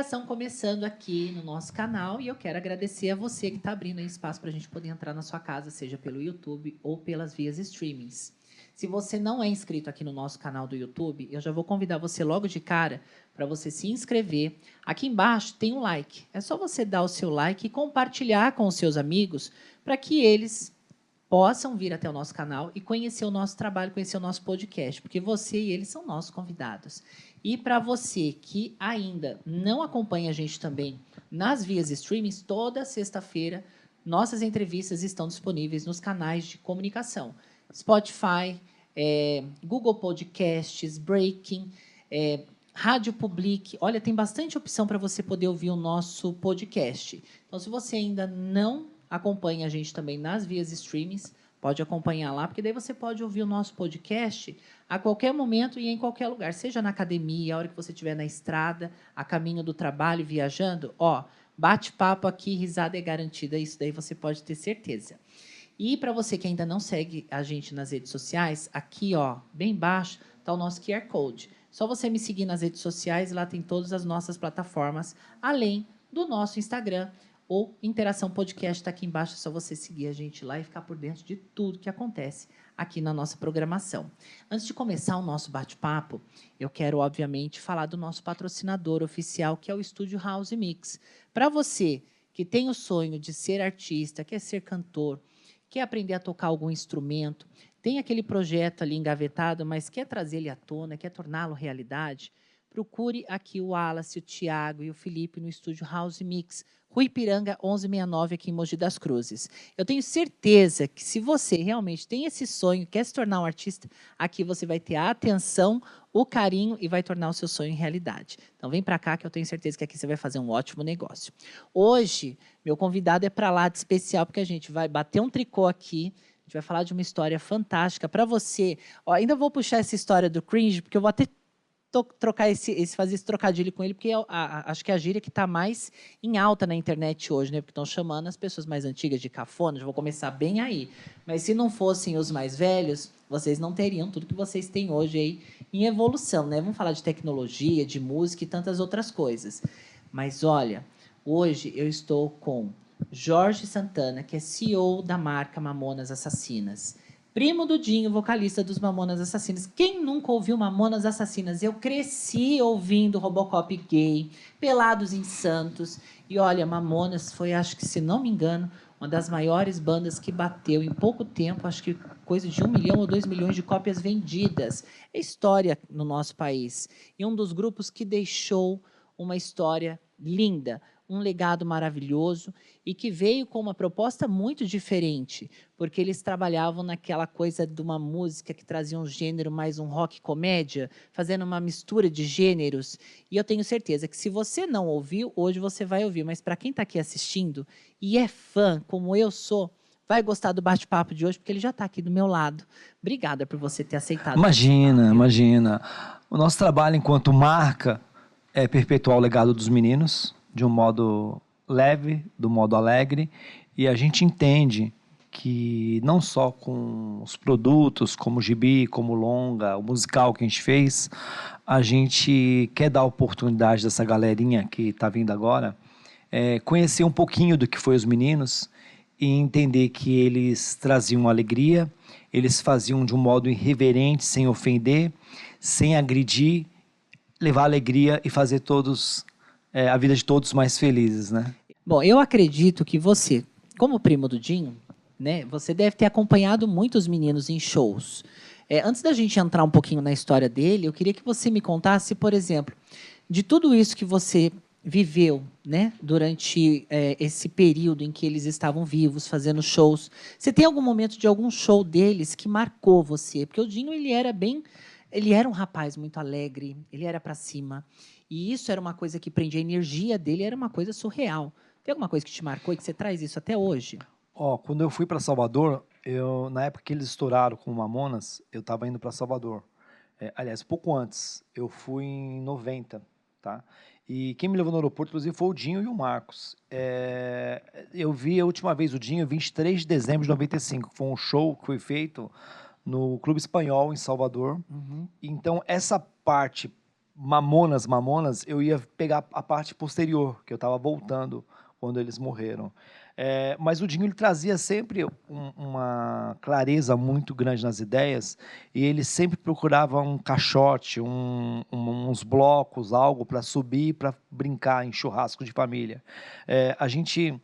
Interação começando aqui no nosso canal e eu quero agradecer a você que está abrindo espaço para a gente poder entrar na sua casa, seja pelo YouTube ou pelas vias streamings. Se você não é inscrito aqui no nosso canal do YouTube, eu já vou convidar você logo de cara para você se inscrever. Aqui embaixo tem um like. É só você dar o seu like e compartilhar com os seus amigos para que eles possam vir até o nosso canal e conhecer o nosso trabalho, conhecer o nosso podcast, porque você e eles são nossos convidados. E para você que ainda não acompanha a gente também nas vias streamings, toda sexta-feira nossas entrevistas estão disponíveis nos canais de comunicação. Spotify, é, Google Podcasts, Breaking, é, Rádio Public. Olha, tem bastante opção para você poder ouvir o nosso podcast. Então, se você ainda não acompanha a gente também nas vias streamings, pode acompanhar lá, porque daí você pode ouvir o nosso podcast a qualquer momento e em qualquer lugar, seja na academia, a hora que você estiver na estrada, a caminho do trabalho, viajando, ó, bate-papo aqui, risada é garantida, isso daí você pode ter certeza. E para você que ainda não segue a gente nas redes sociais, aqui, ó, bem embaixo, está o nosso QR Code. Só você me seguir nas redes sociais, lá tem todas as nossas plataformas, além do nosso Instagram, ou Interação Podcast está aqui embaixo, é só você seguir a gente lá e ficar por dentro de tudo que acontece aqui na nossa programação. Antes de começar o nosso bate-papo, eu quero, obviamente, falar do nosso patrocinador oficial, que é o Estúdio House Mix. Para você que tem o sonho de ser artista, quer ser cantor, quer aprender a tocar algum instrumento, tem aquele projeto ali engavetado, mas quer trazer ele à tona, quer torná-lo realidade, procure aqui o Wallace, o Tiago e o Felipe no estúdio House Mix, Rui Piranga 1169 aqui em Mogi das Cruzes. Eu tenho certeza que se você realmente tem esse sonho, quer se tornar um artista, aqui você vai ter a atenção, o carinho e vai tornar o seu sonho realidade. Então vem para cá que eu tenho certeza que aqui você vai fazer um ótimo negócio. Hoje, meu convidado é para lá de especial porque a gente vai bater um tricô aqui, a gente vai falar de uma história fantástica para você. Ó, ainda vou puxar essa história do cringe, porque eu vou até trocar esse, esse, fazer esse trocadilho com ele, porque eu, a, a, acho que é a gíria que está mais em alta na internet hoje, né? Porque estão chamando as pessoas mais antigas de cafonas. Vou começar bem aí. Mas se não fossem os mais velhos, vocês não teriam tudo que vocês têm hoje aí em evolução, né? Vamos falar de tecnologia, de música e tantas outras coisas. Mas olha, hoje eu estou com Jorge Santana, que é CEO da marca Mamonas Assassinas. Primo do Dinho, vocalista dos Mamonas Assassinas. Quem nunca ouviu Mamonas Assassinas? Eu cresci ouvindo Robocop gay, Pelados em Santos. E olha, Mamonas foi, acho que, se não me engano, uma das maiores bandas que bateu em pouco tempo, acho que coisa de um milhão ou dois milhões de cópias vendidas. É história no nosso país. E um dos grupos que deixou uma história linda, um legado maravilhoso e que veio com uma proposta muito diferente, porque eles trabalhavam naquela coisa de uma música que trazia um gênero mais um rock comédia, fazendo uma mistura de gêneros. E eu tenho certeza que se você não ouviu, hoje você vai ouvir, mas para quem está aqui assistindo e é fã, como eu sou, vai gostar do bate-papo de hoje, porque ele já está aqui do meu lado. Obrigada por você ter aceitado. Imagina, imagina. O nosso trabalho enquanto marca é perpetuar o legado dos meninos, de um modo leve, do modo alegre, e a gente entende que não só com os produtos, como o gibi, como o longa, o musical que a gente fez, a gente quer dar oportunidade dessa galerinha que está vindo agora, é, conhecer um pouquinho do que foi os meninos e entender que eles traziam alegria, eles faziam de um modo irreverente, sem ofender, sem agredir, levar alegria e fazer todos é, a vida de todos mais felizes, né? Bom, eu acredito que você, como primo do Dinho, né, você deve ter acompanhado muitos meninos em shows. É, antes da gente entrar um pouquinho na história dele, eu queria que você me contasse, por exemplo, de tudo isso que você viveu né, durante é, esse período em que eles estavam vivos, fazendo shows. Você tem algum momento de algum show deles que marcou você? Porque o Dinho ele era bem, ele era um rapaz muito alegre, ele era para cima. E isso era uma coisa que prendia a energia dele, era uma coisa surreal. Tem alguma coisa que te marcou e que você traz isso até hoje? Ó, oh, quando eu fui para Salvador, eu na época que eles estouraram com o Mamonas, eu estava indo para Salvador. É, aliás, pouco antes, eu fui em 90, tá? E quem me levou no aeroporto, inclusive, foi o Dinho e o Marcos. É, eu vi a última vez o Dinho 23 de dezembro de 95. Foi um show que foi feito no Clube Espanhol, em Salvador. Uhum. Então, essa parte Mamonas, Mamonas, eu ia pegar a parte posterior, que eu estava voltando quando eles morreram. É, mas o Dinho ele trazia sempre um, uma clareza muito grande nas ideias e ele sempre procurava um caixote, um, um, uns blocos, algo para subir, para brincar em churrasco de família. É, a gente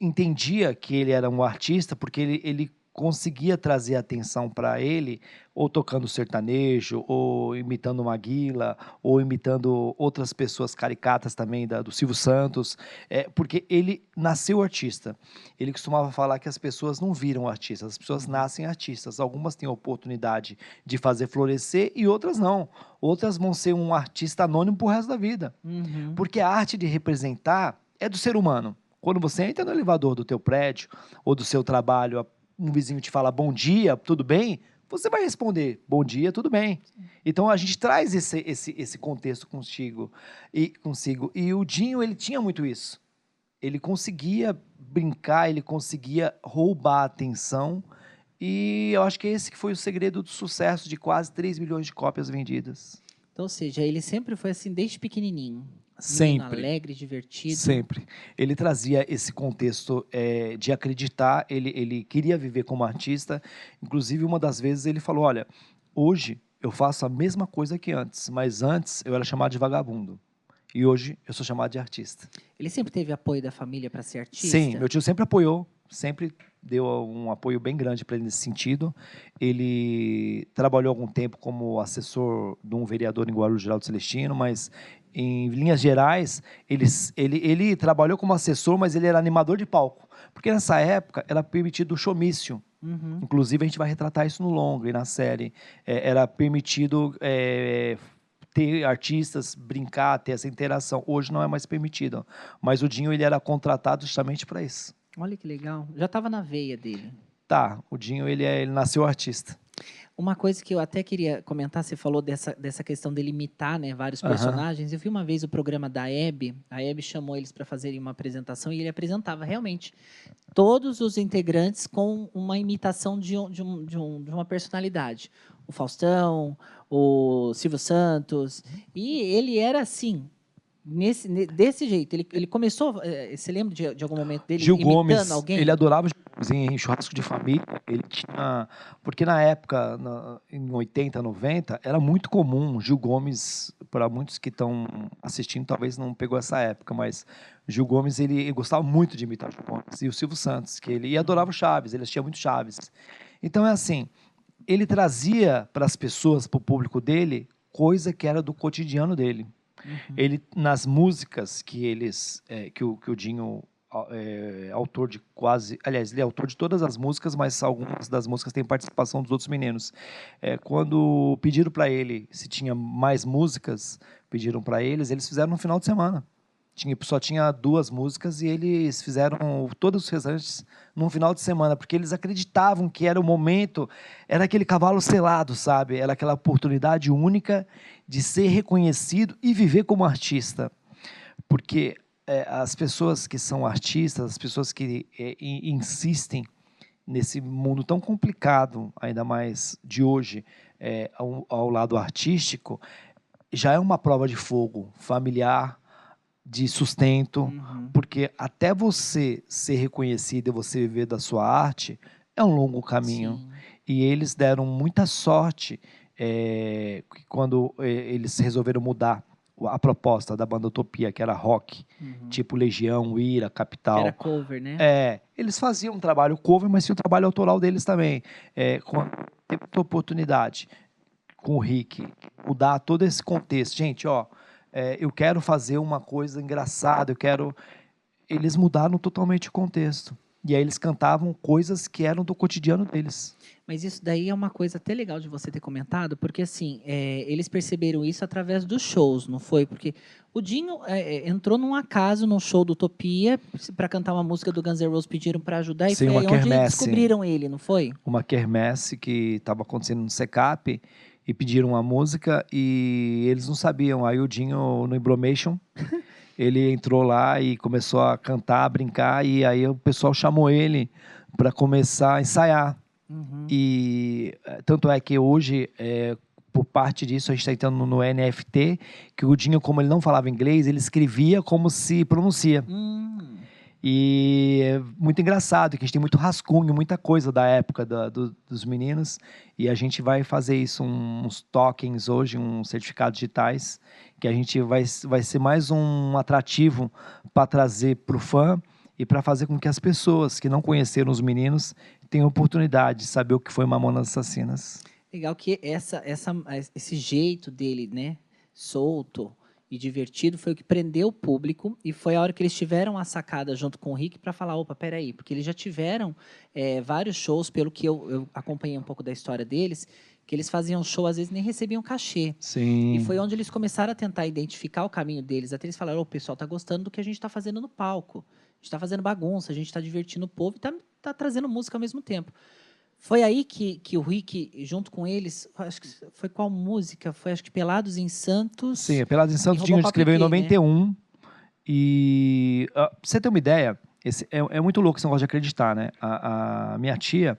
entendia que ele era um artista porque ele, ele conseguia trazer atenção para ele, ou tocando sertanejo, ou imitando Maguila, ou imitando outras pessoas caricatas também da, do Silvio Santos, é, porque ele nasceu artista. Ele costumava falar que as pessoas não viram artistas, as pessoas nascem artistas. Algumas têm a oportunidade de fazer florescer e outras não. Outras vão ser um artista anônimo pro resto da vida. Uhum. Porque a arte de representar é do ser humano. Quando você entra no elevador do teu prédio ou do seu trabalho, um vizinho te fala bom dia, tudo bem? Você vai responder bom dia, tudo bem. Então a gente traz esse, esse, esse contexto consigo e consigo. E o Dinho ele tinha muito isso. Ele conseguia brincar, ele conseguia roubar a atenção. E eu acho que esse que foi o segredo do sucesso de quase 3 milhões de cópias vendidas. Então, ou seja, ele sempre foi assim desde pequenininho. Sempre. Alegre, divertido. Sempre. Ele trazia esse contexto é, de acreditar, ele, ele queria viver como artista. Inclusive, uma das vezes ele falou: Olha, hoje eu faço a mesma coisa que antes, mas antes eu era chamado de vagabundo. E hoje eu sou chamado de artista. Ele sempre teve apoio da família para ser artista? Sim, meu tio sempre apoiou, sempre deu um apoio bem grande para ele nesse sentido. Ele trabalhou algum tempo como assessor de um vereador em Guarulhos Geraldo Celestino, mas em linhas gerais, ele, ele, ele trabalhou como assessor, mas ele era animador de palco. Porque nessa época era permitido o showmício. Uhum. Inclusive, a gente vai retratar isso no longo e na série. É, era permitido é, ter artistas, brincar, ter essa interação. Hoje não é mais permitido. Mas o Dinho ele era contratado justamente para isso. Olha que legal. Já estava na veia dele. Tá, o Dinho ele, é, ele nasceu artista. Uma coisa que eu até queria comentar, você falou dessa, dessa questão de limitar né, vários Aham. personagens. Eu vi uma vez o programa da Hebe, a Hebe chamou eles para fazerem uma apresentação e ele apresentava realmente todos os integrantes com uma imitação de, um, de, um, de, um, de uma personalidade. O Faustão, o Silvio Santos. E ele era assim, nesse, ne- desse jeito. Ele, ele começou. eh, Você lembra de, de algum momento dele Gil imitando Gomes, alguém? ele adorava Gil em churrasco de família. Ele tinha. Porque na época, na- em 80, 90, era muito comum Gil Gomes, para muitos que estão assistindo, talvez não pegou essa época, mas Gil Gomes, ele, ele gostava muito de imitar Gil Gomes. E o Silvio Santos, que ele adorava o Chaves, ele assistia muito Chaves. Então é assim, ele trazia para as pessoas, para o público dele, coisa que era do cotidiano dele. Uhum. Ele nas músicas que eles é, que, o, que o Dinho é autor de quase, aliás, ele é autor de todas as músicas, mas algumas das músicas têm participação dos outros meninos. É, quando pediram para ele se tinha mais músicas, pediram para eles, eles fizeram no final de semana. Tinha, só tinha duas músicas e eles fizeram todos os restantes num final de semana, porque eles acreditavam que era o momento, era aquele cavalo selado, sabe? Era aquela oportunidade única de ser reconhecido e viver como artista. Porque é, as pessoas que são artistas, as pessoas que é, in- insistem nesse mundo tão complicado, ainda mais de hoje, é, ao, ao lado artístico, já é uma prova de fogo familiar, de sustento, Uhum. porque até você ser reconhecido e você viver da sua arte é um longo caminho. Sim. E eles deram muita sorte é, quando é, eles resolveram mudar a proposta da banda Utopia, que era rock, Uhum. tipo Legião, Ira, Capital. Era cover, né? É, eles faziam um trabalho cover, mas tinha um trabalho autoral deles também. É, teve a oportunidade com o Rick, mudar todo esse contexto. Gente, ó, é, eu quero fazer uma coisa engraçada, eu quero. Eles mudaram totalmente o contexto. E aí eles cantavam coisas que eram do cotidiano deles. Mas isso daí é uma coisa até legal de você ter comentado, porque assim, é, eles perceberam isso através dos shows, não foi? Porque o Dinho é, é, entrou num acaso num show do Utopia para cantar uma música do Guns N' Roses, pediram para ajudar e Sim, foi uma onde quermesse. descobriram ele, não foi? Uma quermesse que estava acontecendo no SECAP e pediram uma música e eles não sabiam. Aí o Dinho, no Embromation, ele entrou lá e começou a cantar, a brincar, e aí o pessoal chamou ele para começar a ensaiar. Uhum. E eh, tanto é que hoje, eh, por parte disso, a gente está entrando no NFT, que o Dinho, como ele não falava inglês, ele escrevia como se pronuncia. Hum. E é muito engraçado, que a gente tem muito rascunho, muita coisa da época da- do- dos meninos. E a gente vai fazer isso, uns tokens hoje, uns certificados digitais, que a gente vai, vai ser mais um atrativo para trazer para o fã e para fazer com que as pessoas que não conheceram os meninos tenham oportunidade de saber o que foi Mamonas Assassinas. Legal que essa, essa, esse jeito dele, né, solto e divertido, foi o que prendeu o público e foi a hora que eles tiveram a sacada junto com o Rick para falar, opa, peraí, porque eles já tiveram é, vários shows, pelo que eu, eu acompanhei um pouco da história deles, que eles faziam show, às vezes nem recebiam cachê. Sim. E foi onde eles começaram a tentar identificar o caminho deles. Até eles falaram: "Ô, o pessoal tá gostando do que a gente está fazendo no palco. A gente está fazendo bagunça, a gente está divertindo o povo e tá, tá trazendo música ao mesmo tempo. Foi aí que, que o Rick, junto com eles, acho que foi qual música? Foi acho que Pelados em Santos. Sim, Pelados em Santos Dinho escreveu em Gay, né? 91. E pra você ter uma ideia, esse, é, é muito louco esse negócio de acreditar, né? A, a minha tia,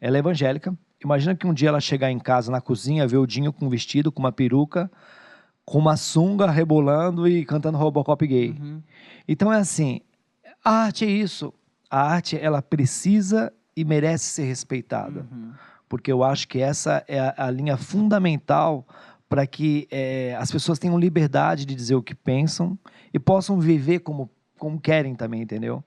ela é evangélica. Imagina que um dia ela chegar em casa na cozinha, ver o Dinho com um vestido, com uma peruca, com uma sunga rebolando e cantando Robocop gay. Uhum. Então é assim, a arte é isso. A arte, ela precisa e merece ser respeitada Uhum. porque eu acho que essa é a, a linha fundamental para que eh, as pessoas tenham liberdade de dizer o que pensam e possam viver como, como querem também, entendeu?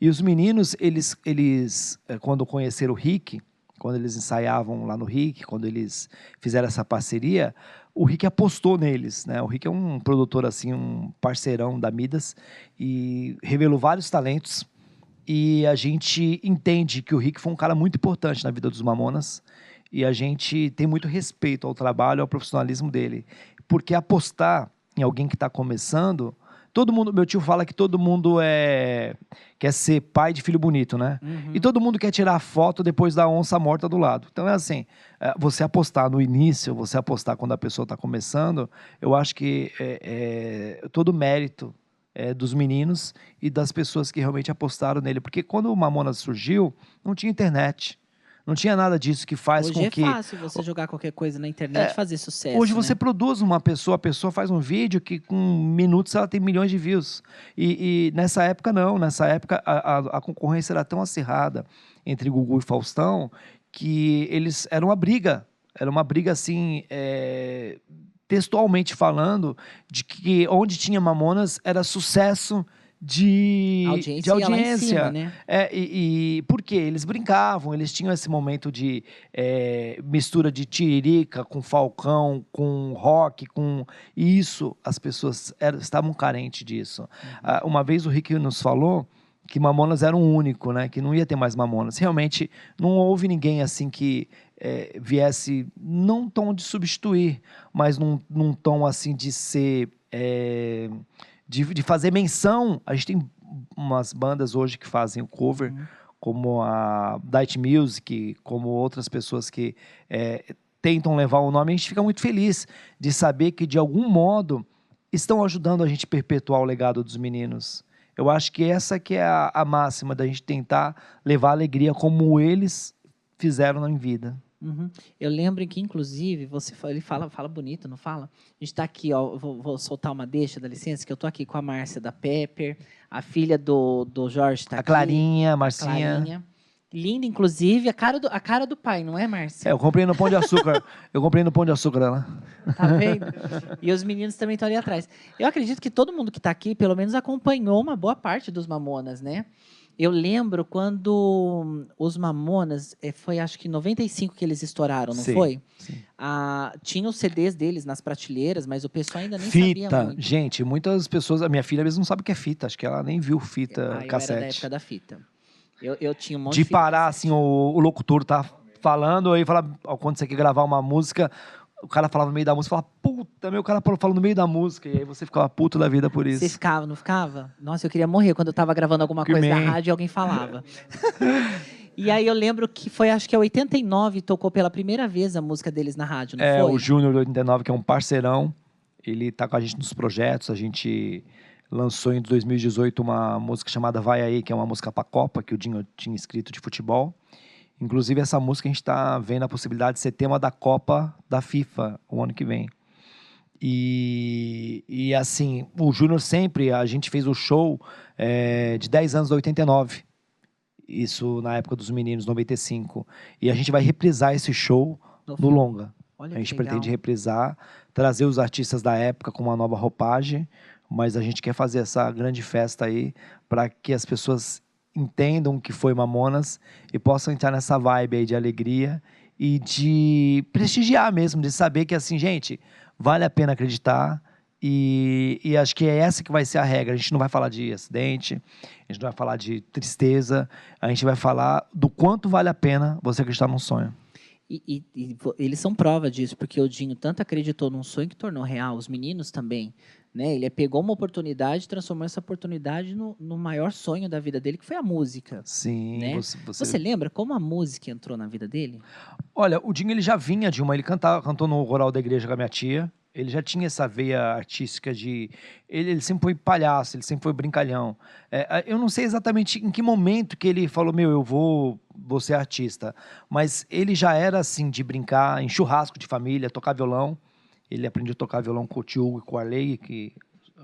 E os meninos, eles, eles eh, quando conheceram o Rick, quando eles ensaiavam lá no Rick, quando eles fizeram essa parceria, o Rick apostou neles, né? O Rick é um produtor assim, um parceirão da Midas e revelou vários talentos e a gente entende que o Rick foi um cara muito importante na vida dos Mamonas e a gente tem muito respeito ao trabalho, ao profissionalismo dele, porque apostar em alguém que está começando, todo mundo, meu tio fala que todo mundo é quer ser pai de filho bonito, né? Uhum. E todo mundo quer tirar foto depois da onça morta do lado. Então é assim, é, você apostar no início, você apostar quando a pessoa está começando, eu acho que é, é todo mérito é, dos meninos e das pessoas que realmente apostaram nele. Porque quando o Mamonas surgiu, não tinha internet. Não tinha nada disso que faz Hoje com é que. fácil você jogar qualquer coisa na internet e fazer sucesso. Hoje você né? produz uma pessoa, a pessoa faz um vídeo que com minutos ela tem milhões de views. E, e nessa época não, nessa época a, a, a concorrência era tão acirrada entre Gugu e Faustão que eles era uma briga, era uma briga assim, é, textualmente falando, de que onde tinha Mamonas era sucesso de audiência, de audiência. cima, né? É, e, e por quê? Eles brincavam, eles tinham esse momento de é, mistura de tiririca com falcão, com rock, com e isso as pessoas eram- estavam carentes disso. Ah, uma vez o Rick nos falou que Mamonas era um único, né? Que não ia ter mais Mamonas. Realmente não houve ninguém assim que é, viesse não tom de substituir, mas num, num tom assim de ser é, de, de fazer menção. A gente tem umas bandas hoje que fazem o cover, Uhum. como a Dight Music, como outras pessoas que é, tentam levar o nome. A gente fica muito feliz de saber que, de algum modo, estão ajudando a gente a perpetuar o legado dos meninos. Eu acho que essa que é a, a máxima da gente tentar levar alegria como eles fizeram em vida. Uhum. Eu lembro que, inclusive, você ele fala, fala bonito, não fala? A gente está aqui, ó, vou, vou soltar uma deixa, dá licença, que eu tô aqui com a Márcia da Pepper, a filha do, do Jorge está a aqui. Clarinha, a a Marcinha. Clarinha. Linda, inclusive, a cara, do, a cara do pai, não é, Márcia? É, eu comprei no Pão de Açúcar. eu comprei no Pão de Açúcar dela. Tá vendo? E os meninos também estão ali atrás. Eu acredito que todo mundo que está aqui, pelo menos, acompanhou uma boa parte dos Mamonas, né? Eu lembro quando os Mamonas, eh, foi acho que em 95 que eles estouraram, não Sim, foi? sim. Ah, tinha os CDs deles nas prateleiras, mas o pessoal ainda nem sabia Fita. muito. Gente, muitas pessoas. A minha filha mesmo não sabe o que é fita. Acho que ela nem viu fita, Ah, eu era da cassete. época da fita. Eu, eu tinha um monte de de fita parar, cassete. assim, o, o locutor tá falando, aí fala, quando você quer gravar uma música, o cara falava no meio da música, fala, puta, meu, o cara falou no meio da música, e aí você ficava puto da vida por isso. Você ficava, não ficava? Nossa, eu queria morrer quando eu tava gravando alguma Que coisa da man. rádio e alguém falava. e aí eu lembro que foi, acho que é 89, tocou pela primeira vez a música deles na rádio, não É, foi? o Júnior do 89, que é um parceirão, ele tá com a gente nos projetos, a gente lançou em 2018 uma música chamada Vai Aí, que é uma música pra Copa, que o Dinho tinha escrito de futebol, Inclusive, essa música a gente está vendo a possibilidade de ser tema da Copa da FIFA o ano que vem. E, e assim, o Júnior sempre, a gente fez o show é, de 10 anos da 89. Isso na época dos meninos, 95. E a gente vai reprisar esse show no, no longa. Olha a gente pretende reprisar, trazer os artistas da época com uma nova roupagem, mas a gente quer fazer essa grande festa aí para que as pessoas entendam o que foi Mamonas e possam entrar nessa vibe aí de alegria e de prestigiar mesmo, de saber que assim, gente, vale a pena acreditar. E, e acho que é essa que vai ser a regra. A gente não vai falar de acidente, a gente não vai falar de tristeza, a gente vai falar do quanto vale a pena você acreditar num sonho. E, e- e eles são prova disso, porque o Dinho tanto acreditou num sonho que tornou real, os meninos também. Né? Ele pegou uma oportunidade e transformou essa oportunidade no, no maior sonho da vida dele, que foi a música. Sim, Né? você, você- Você lembra como a música entrou na vida dele? Olha, o Dinho ele já vinha de uma, ele cantava, cantou no coral da igreja com a minha tia. Ele já tinha essa veia artística de, ele, ele sempre foi palhaço, ele sempre foi brincalhão. É, eu não sei exatamente em que momento que ele falou, meu, eu vou, vou ser artista, mas ele já era assim de brincar em churrasco de família, tocar violão. Ele aprendeu a tocar violão com o tio e com o Arley, que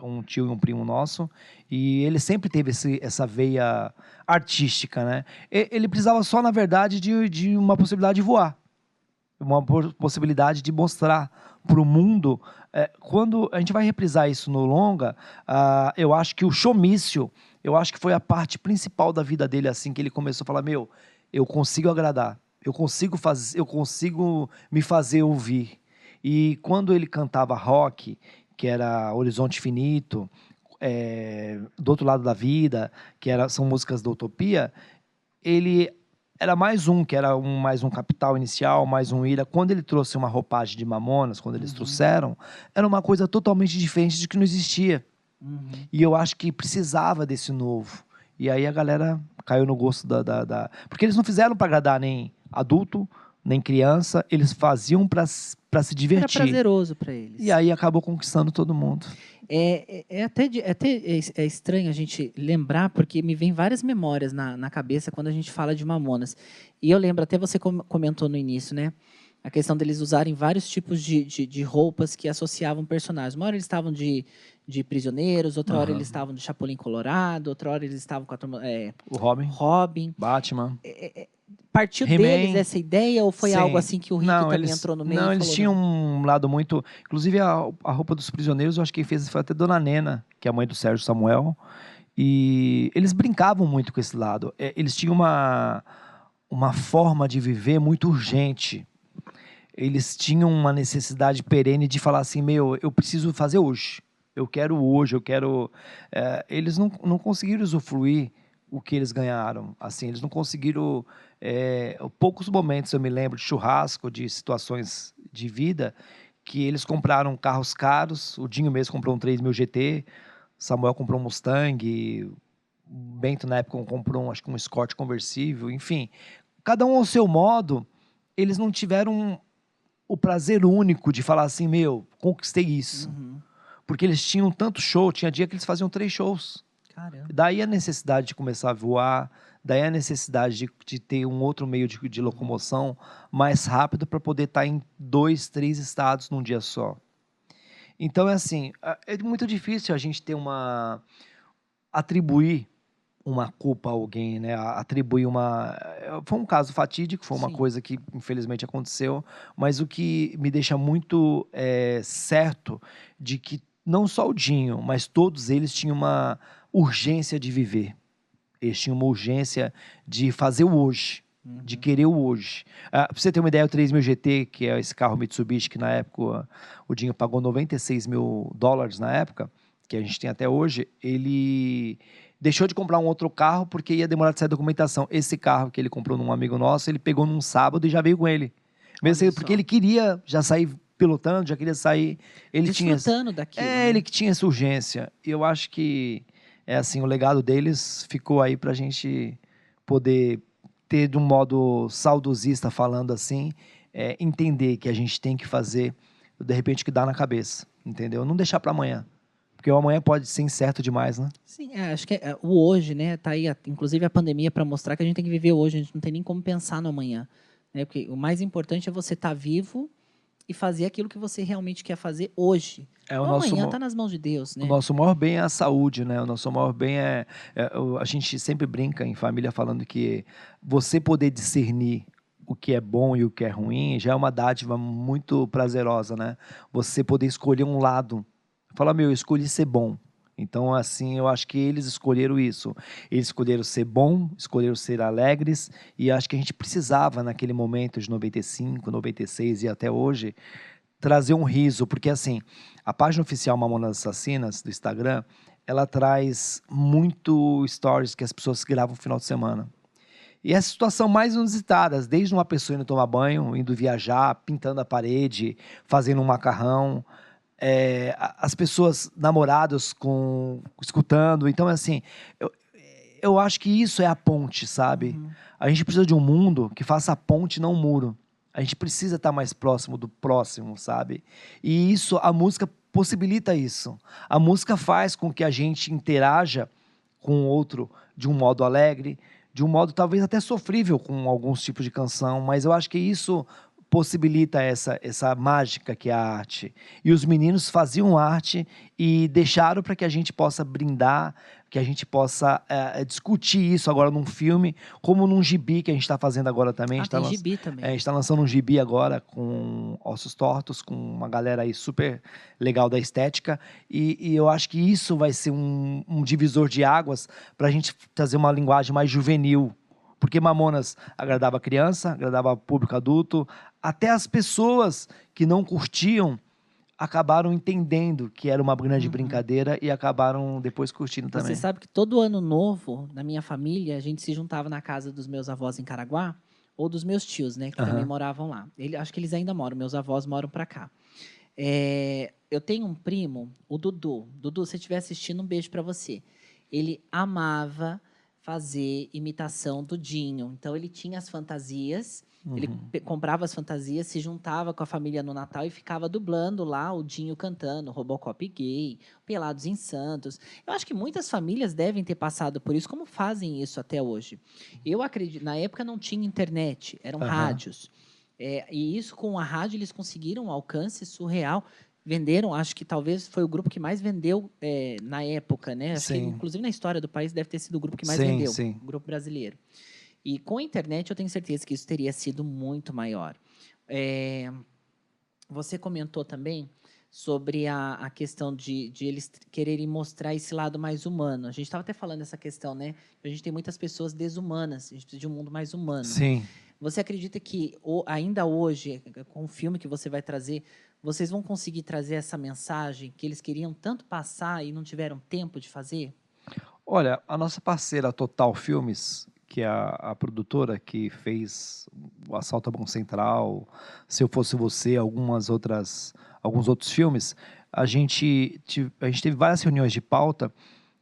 um tio e um primo nosso. E ele sempre teve esse- essa veia artística, né? Ele precisava só, na verdade, de, de uma possibilidade de voar uma po- possibilidade de mostrar para o mundo. é, quando a gente vai reprisar isso no longa, ah, eu acho que o showmício, eu acho que foi a parte principal da vida dele, assim, que ele começou a falar, meu, eu consigo agradar, eu consigo fazer, eu consigo me fazer ouvir. E quando ele cantava rock, que era Horizonte Finito, é, Do Outro Lado da Vida, que era, são músicas da Utopia, ele era mais um, que era um, mais um capital inicial, mais um ira. Quando ele trouxe uma roupagem de mamonas, quando eles trouxeram, era uma coisa totalmente diferente de que não existia. E eu acho que precisava desse novo. E aí a galera caiu no gosto da. da, da- Porque eles não fizeram para agradar nem adulto, nem criança, eles faziam para se Era divertir. prazeroso para eles. E aí acabou conquistando todo mundo. É, é, é até, é até é, é estranho a gente lembrar, porque me vem várias memórias na, na cabeça quando a gente fala de Mamonas. E eu lembro, até você com- comentou no início, né? A questão deles usarem vários tipos de, de, de roupas que associavam personagens. Uma hora eles estavam de, de prisioneiros, outra hora Aham. eles estavam de Chapolin Colorado, outra hora eles estavam com a turma, é, O Robin, Robin. Batman. Partiu deles essa ideia ou foi Sim. algo assim que o Rick não, também eles, entrou no meio? Não, eles tinham um lado muito. Inclusive, a, a roupa dos prisioneiros, eu acho que quem fez foi até Dona Nena, que é a mãe do Sérgio Samuel. E eles brincavam muito com esse lado. É, Eles tinham uma, uma forma de viver muito urgente. Eles tinham uma necessidade perene de falar assim: meu, eu preciso fazer hoje. Eu quero hoje, eu quero. É, eles não, não conseguiram usufruir o que eles ganharam. Assim, eles não conseguiram. é, poucos momentos eu me lembro de churrasco, de situações de vida, que eles compraram carros caros. O Dinho mesmo comprou um 3000 GT, Samuel comprou um Mustang, o Bento na época comprou um, acho que um Escort conversível, enfim. Cada um ao seu modo, eles não tiveram o prazer único de falar assim, meu, conquistei isso. Uhum. Porque eles tinham tanto show, tinha dia que eles faziam três shows. Caramba. Daí a necessidade de começar a voar, daí a necessidade de, de ter um outro meio de, de locomoção mais rápido para poder estar em dois, três estados num dia só. Então é assim, é muito difícil a gente ter uma atribuir uma culpa a alguém, né? Atribuir uma é, foi um caso fatídico, foi uma Sim. coisa que infelizmente aconteceu, mas o que me deixa muito é, certo de que não só o Dinho, mas todos eles tinham uma urgência de viver. Eles tinham uma urgência de fazer o hoje, de querer o hoje. Ah, pra você ter uma ideia, o 3000 GT, que é esse carro Mitsubishi que na época o Dinho pagou 96 mil dólares na época, que a gente tem até hoje, ele deixou de comprar um outro carro porque ia demorar de sair a documentação. Esse carro que ele comprou num amigo nosso, ele pegou num sábado e já veio com ele. Mesmo assim, porque ele queria já sair pilotando, já queria sair. Ele tinha daquilo. é, né? ele que tinha essa urgência. E eu acho que, é assim, o legado deles ficou aí pra gente poder ter, de um modo saudosista, falando assim, é, entender que a gente tem que fazer, de repente, que dá na cabeça, entendeu? Não deixar pra amanhã. Porque o amanhã pode ser incerto demais, né? Sim, é, acho que é, o hoje, né? Tá aí, inclusive a pandemia para mostrar que a gente tem que viver hoje, a gente não tem nem como pensar no amanhã. Né? Porque o mais importante é você estar tá vivo e fazer aquilo que você realmente quer fazer hoje. É, o, nosso amanhã está nas mãos de Deus, né? O nosso maior bem é a saúde, né? O nosso maior bem é, é a gente sempre brinca em família falando que você poder discernir o que é bom e o que é ruim já é uma dádiva muito prazerosa, né? Você poder escolher um lado. Falar, meu, eu escolhi ser bom. Então, assim, eu acho que eles escolheram isso. Eles escolheram ser bom, escolheram ser alegres, e acho que a gente precisava, naquele momento de 95, 96 e até hoje, trazer um riso, porque, assim, a página oficial Mamonas Assassinas do Instagram, ela traz muito stories que as pessoas gravam no final de semana. E essa situação mais inusitada, desde uma pessoa indo tomar banho, indo viajar, pintando a parede, fazendo um macarrão, é, as pessoas namoradas com escutando. Então, assim, eu, eu acho que isso é a ponte, sabe? Uhum. A gente precisa de um mundo que faça a ponte, não um muro. A gente precisa estar mais próximo do próximo, sabe? E isso, a música possibilita isso. A música faz com que a gente interaja com o outro de um modo alegre, de um modo talvez até sofrível com alguns tipos de canção, mas eu acho que isso possibilita essa, essa mágica que é a arte. E os meninos faziam arte e deixaram para que a gente possa brindar, que a gente possa é, discutir isso agora num filme, como num gibi que a gente está fazendo agora também. Ah, a gente tem gibi também. É, a gente está lançando um gibi agora com Ossos Tortos, com uma galera aí super legal da estética. E, e eu acho que isso vai ser um, um divisor de águas para a gente trazer uma linguagem mais juvenil porque Mamonas agradava criança, agradava público adulto, até as pessoas que não curtiam acabaram entendendo que era uma grande uhum. brincadeira e acabaram depois curtindo também. Você sabe que todo ano novo, na minha família, a gente se juntava na casa dos meus avós em Caraguá, ou dos meus tios, né, que uhum. também moravam lá. Ele, acho que eles ainda moram, meus avós moram para cá. É, eu tenho um primo, o Dudu. Dudu, se estiver assistindo, um beijo para você. Ele amava fazer imitação do Dinho. Então ele tinha as fantasias, uhum. ele comprava as fantasias, se juntava com a família no Natal e ficava dublando lá o Dinho cantando Robocop gay, Pelados em Santos. Eu acho que muitas famílias devem ter passado por isso, como fazem isso até hoje. Eu acredito, na época não tinha internet, eram uhum. rádios. É, e isso com a rádio eles conseguiram um alcance surreal venderam, acho que talvez foi o grupo que mais vendeu é, na época, né? Que, inclusive, na história do país, deve ter sido o grupo que mais sim, vendeu, sim. o grupo brasileiro. E com a internet, eu tenho certeza que isso teria sido muito maior. É, você comentou também sobre a, a questão de, de, eles quererem mostrar esse lado mais humano. A gente estava até falando essa questão, né? A gente tem muitas pessoas desumanas, a gente precisa de um mundo mais humano. Sim. Você acredita que ainda hoje, com o filme que você vai trazer, vocês vão conseguir trazer essa mensagem que eles queriam tanto passar e não tiveram tempo de fazer? Olha, a nossa parceira Total Filmes, que é a, a produtora que fez o Assalto a Bom Central, Se Eu Fosse Você, algumas outras, alguns outros filmes, a gente, a gente teve várias reuniões de pauta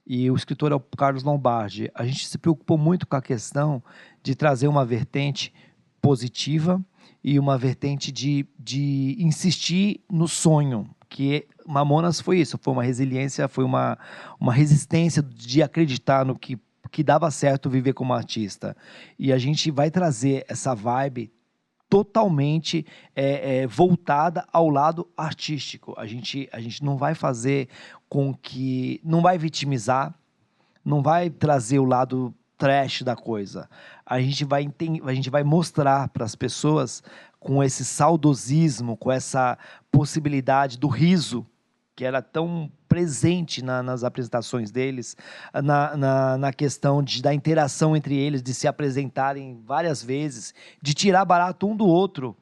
e o escritor é o Carlos Lombardi. A gente se preocupou muito com a questão de trazer uma vertente positiva e uma vertente de, de insistir no sonho, que Mamonas foi isso, foi uma resiliência, foi uma, uma resistência de acreditar no que, que dava certo viver como artista. E a gente vai trazer essa vibe totalmente é, é, voltada ao lado artístico. A gente, a gente não vai fazer com que. não vai vitimizar, não vai trazer o lado trash da coisa. A gente vai, a gente vai mostrar para as pessoas com esse saudosismo, com essa possibilidade do riso que era tão presente na, nas apresentações deles, na, na, na, questão de, da interação entre eles, de se apresentarem várias vezes, de tirar barato um do outro,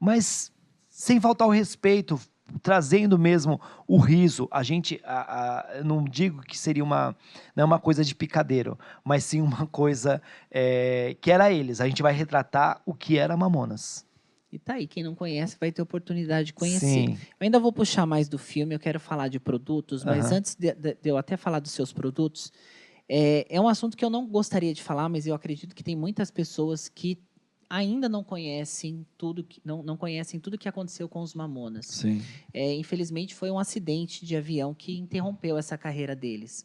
mas sem faltar o respeito, trazendo mesmo o riso. A gente, a, a, não digo que seria uma, não é uma coisa de picadeiro, mas sim uma coisa é, que era eles. A gente vai retratar o que era Mamonas. E tá aí, quem não conhece vai ter oportunidade de conhecer. Sim. Eu ainda vou puxar mais do filme, eu quero falar de produtos, mas uhum. antes de, de, eu até falar dos seus produtos, é, é um assunto que eu não gostaria de falar, mas eu acredito que tem muitas pessoas que ainda não conhecem tudo que não, não conhecem tudo que aconteceu com os Mamonas. Sim. É, infelizmente foi um acidente de avião que interrompeu essa carreira deles.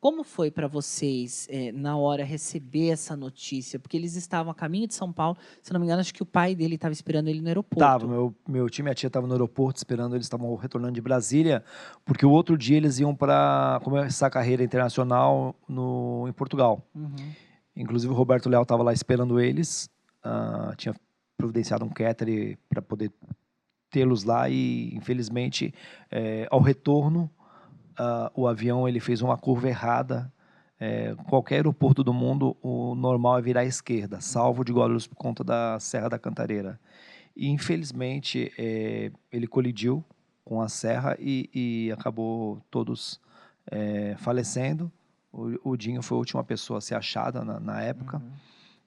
Como foi para vocês é, na hora receber essa notícia? Porque eles estavam a caminho de São Paulo. Se não me engano, acho que o pai dele estava esperando ele no aeroporto. Tava, meu, meu time e a tia estavam no aeroporto esperando, eles estavam retornando de Brasília, porque o outro dia eles iam para começar a carreira internacional no, em Portugal. Uhum. Inclusive o Roberto Leal estava lá esperando eles, ah, tinha providenciado um catering para poder tê-los lá e infelizmente eh, ao retorno ah, o avião ele fez uma curva errada. Eh, qualquer aeroporto do mundo o normal é virar à esquerda, salvo de Guarulhos por conta da Serra da Cantareira. E infelizmente eh, ele colidiu com a serra e, e acabou todos eh, falecendo. O, o Dinho foi a última pessoa a ser achada na, na época. Uhum.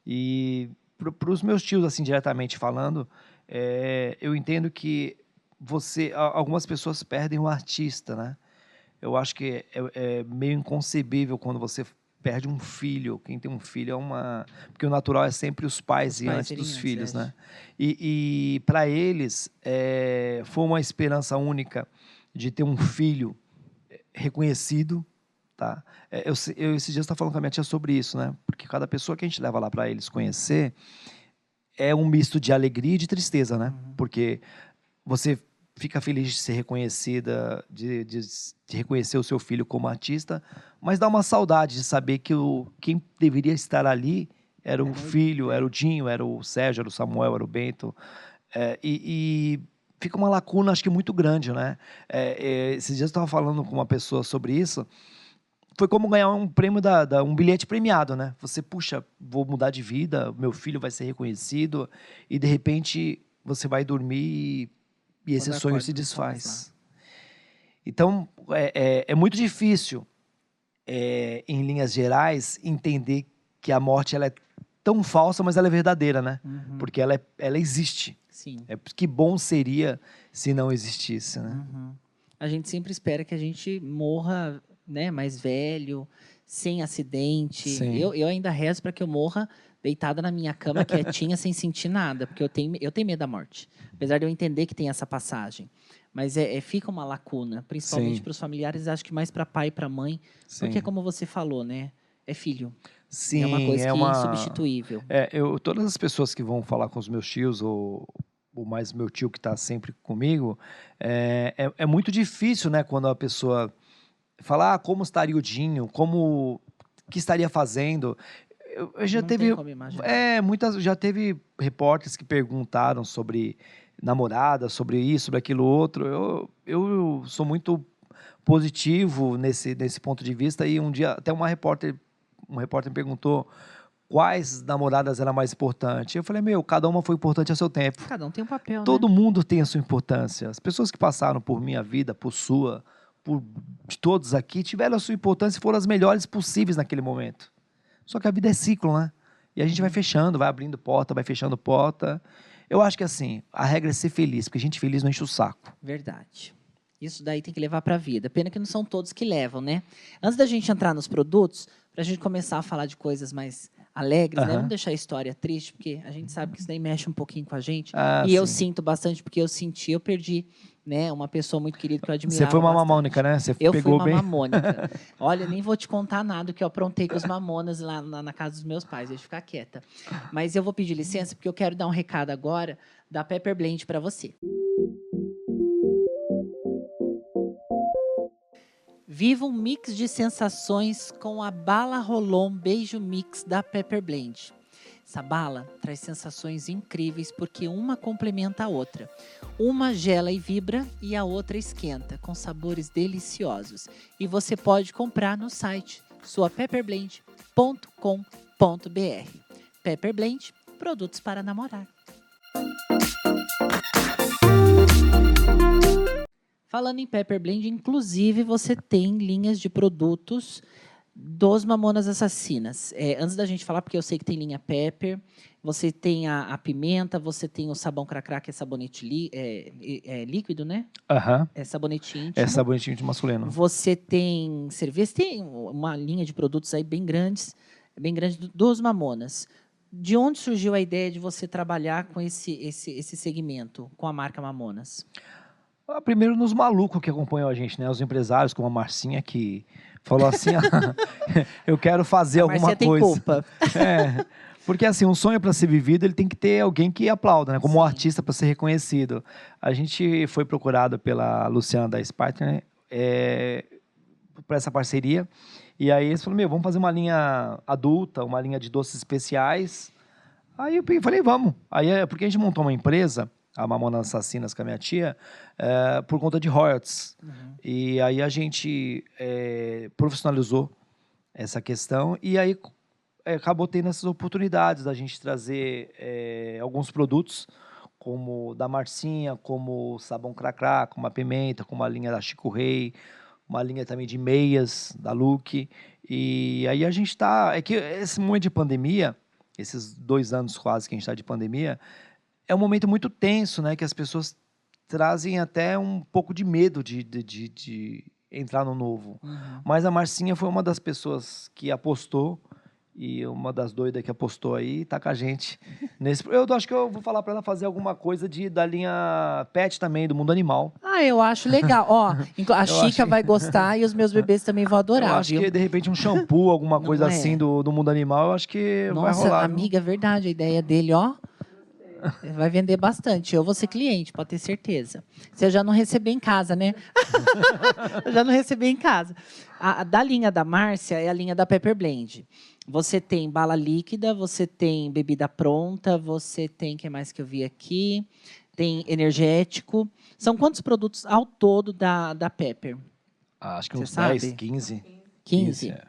E para os meus tios, assim, diretamente falando, é, eu entendo que você, algumas pessoas perdem o artista, né? Eu acho que é, é meio inconcebível quando você perde um filho. Quem tem um filho é uma. Porque o natural é sempre os pais Os e pais antes dos filhos, é. né? E, e para eles, é, foi uma esperança única de ter um filho é, reconhecido, tá? É, Eu, eu esses dias estava falando com a minha tia sobre isso, né? Porque cada pessoa que a gente leva lá para eles conhecer é um misto de alegria e de tristeza, né? Uhum. Porque você fica feliz de ser reconhecida, de, de, de reconhecer o seu filho como artista, mas dá uma saudade de saber que o, quem deveria estar ali era o filho, era o Dinho, era o Sérgio, era o Samuel, era o Bento. É, e, e fica uma lacuna, acho que muito grande, né? É, é, esses dias eu estava falando com uma pessoa sobre isso. Foi como ganhar um prêmio da, da- um bilhete premiado, né? Você puxa, vou mudar de vida, meu filho vai ser reconhecido e de repente você vai dormir e, e esse Quando sonho acorda, se mais desfaz. Então é, é, é muito difícil, é, em linhas gerais, entender que a morte ela é tão falsa, mas ela é verdadeira, né? Uhum. Porque ela, é, ela existe. Sim. É que bom seria se não existisse, né? Uhum. A gente sempre espera que a gente morra né, mais velho, sem acidente. Sim. Eu, eu ainda rezo para que eu morra deitada na minha cama, quietinha, sem sentir nada, porque eu tenho, eu tenho medo da morte. Apesar de eu entender que tem essa passagem. Mas é, é- fica uma lacuna, principalmente Sim. para os familiares, acho que mais para pai e para mãe, porque, como você falou, né? É filho. Sim, é uma coisa que é uma- insubstituível. É, eu, todas as pessoas que vão falar com os meus tios, ou, ou mais meu tio que está sempre comigo, é, é, é muito difícil, né, quando a pessoa fala ah, como estaria o Dinho, como que estaria fazendo. Eu, já Não teve, é, muitas, já teve repórteres que perguntaram sobre namorada, sobre isso, sobre aquilo outro. Eu, eu sou muito positivo nesse, nesse ponto de vista e um dia até uma repórter, um repórter me perguntou quais namoradas era mais importante. Eu falei, meu, cada uma foi importante a seu tempo. Cada um tem um papel, Todo né? mundo tem a sua importância. As pessoas que passaram por minha vida, por sua, por de todos aqui, tiveram a sua importância e foram as melhores possíveis naquele momento. Só que a vida é ciclo, né? E a gente vai fechando, vai abrindo porta, vai fechando porta. Eu acho que assim, a regra é ser feliz, porque gente feliz não enche o saco. Verdade. Isso daí tem que levar para a vida. Pena que não são todos que levam, né? Antes da gente entrar nos produtos, para a gente começar a falar de coisas mais alegres, né? Aham. Vamos deixar a história triste, porque a gente sabe que isso daí mexe um pouquinho com a gente. Ah, e eu sim. sinto bastante, porque eu senti, eu perdi, né? Uma pessoa muito querida que eu admirava Você foi uma bastante. mamônica, né? Você Eu pegou fui uma bem. mamônica. Olha, nem vou te contar nada que eu aprontei com os mamonas lá na, na casa dos meus pais. Deixa eu ficar quieta. Mas eu vou pedir licença, porque eu quero dar um recado agora da Pepper Blend para você. Viva um mix de sensações com a bala Rolon Beijo Mix da Pepper Blend. Essa bala traz sensações incríveis porque uma complementa a outra. Uma gela e vibra e a outra esquenta, com sabores deliciosos. E você pode comprar no site suapepperblend.com.br. Pepper Blend, produtos para namorar. Falando em Pepper Blend, inclusive você tem linhas de produtos dos Mamonas Assassinas. É, antes da gente falar, porque eu sei que tem linha Pepper, você tem a, a pimenta, você tem o sabão cracrá, que é sabonete lí- é, é, é líquido, né? Aham. É sabonete íntimo. É sabonetinho de masculino. Você tem cerveja, tem uma linha de produtos aí bem grandes, bem grande do- dos Mamonas. de onde surgiu a ideia de você trabalhar com esse, esse, esse segmento, com a marca Mamonas? Primeiro nos malucos que acompanham a gente, né? Os empresários, como a Marcinha, que falou assim: "Ah, eu quero fazer a alguma Marcia tem coisa. culpa. É, porque assim, um sonho para ser vivido, ele tem que ter alguém que aplauda, né? Como um Sim. artista para ser reconhecido. A gente foi procurado pela Luciana da Spartan é, para essa parceria. E aí eles falaram, meu, vamos fazer uma linha adulta, uma linha de doces especiais. Aí eu falei, vamos. Aí é porque a gente montou uma empresa, a Mamonas Assassinas com a minha tia, é, por conta de royalties. E aí a gente é, profissionalizou essa questão e aí é, acabou tendo essas oportunidades da gente trazer alguns produtos como da Marcinha, como sabão cracrá, como a pimenta, como a linha da Chico Rei, uma linha também de meias da Look. E aí a gente está. É que esse momento de pandemia, esses dois anos quase que a gente está de pandemia, é um momento muito tenso, né? Que as pessoas trazem até um pouco de medo de, de, de- de entrar no novo. Uhum. Mas a Marcinha foi uma das pessoas que apostou e uma das doidas que apostou aí tá com a gente nesse. Eu acho que eu vou falar para ela fazer alguma coisa de da linha pet também do mundo animal. Ah, eu acho legal. Ó, a Eu Chica acho- vai gostar e os meus bebês também vão eu adorar, acho viu? que de repente um shampoo, alguma coisa é? assim do, do mundo animal, eu acho que vai Nossa, rolar. viu? amiga, é verdade, a ideia dele, ó. Vai vender bastante. Eu vou ser cliente, pode ter certeza. Você já não recebeu em casa, né? Já não recebi em casa. A, a da linha da Márcia é a linha da Pepper Blend. Você tem bala líquida, você tem bebida pronta, você tem, o que mais que eu vi aqui? Tem energético. São quantos produtos ao todo da, da Pepper? Ah, acho que Você uns 10, sabe? 15. 15? é.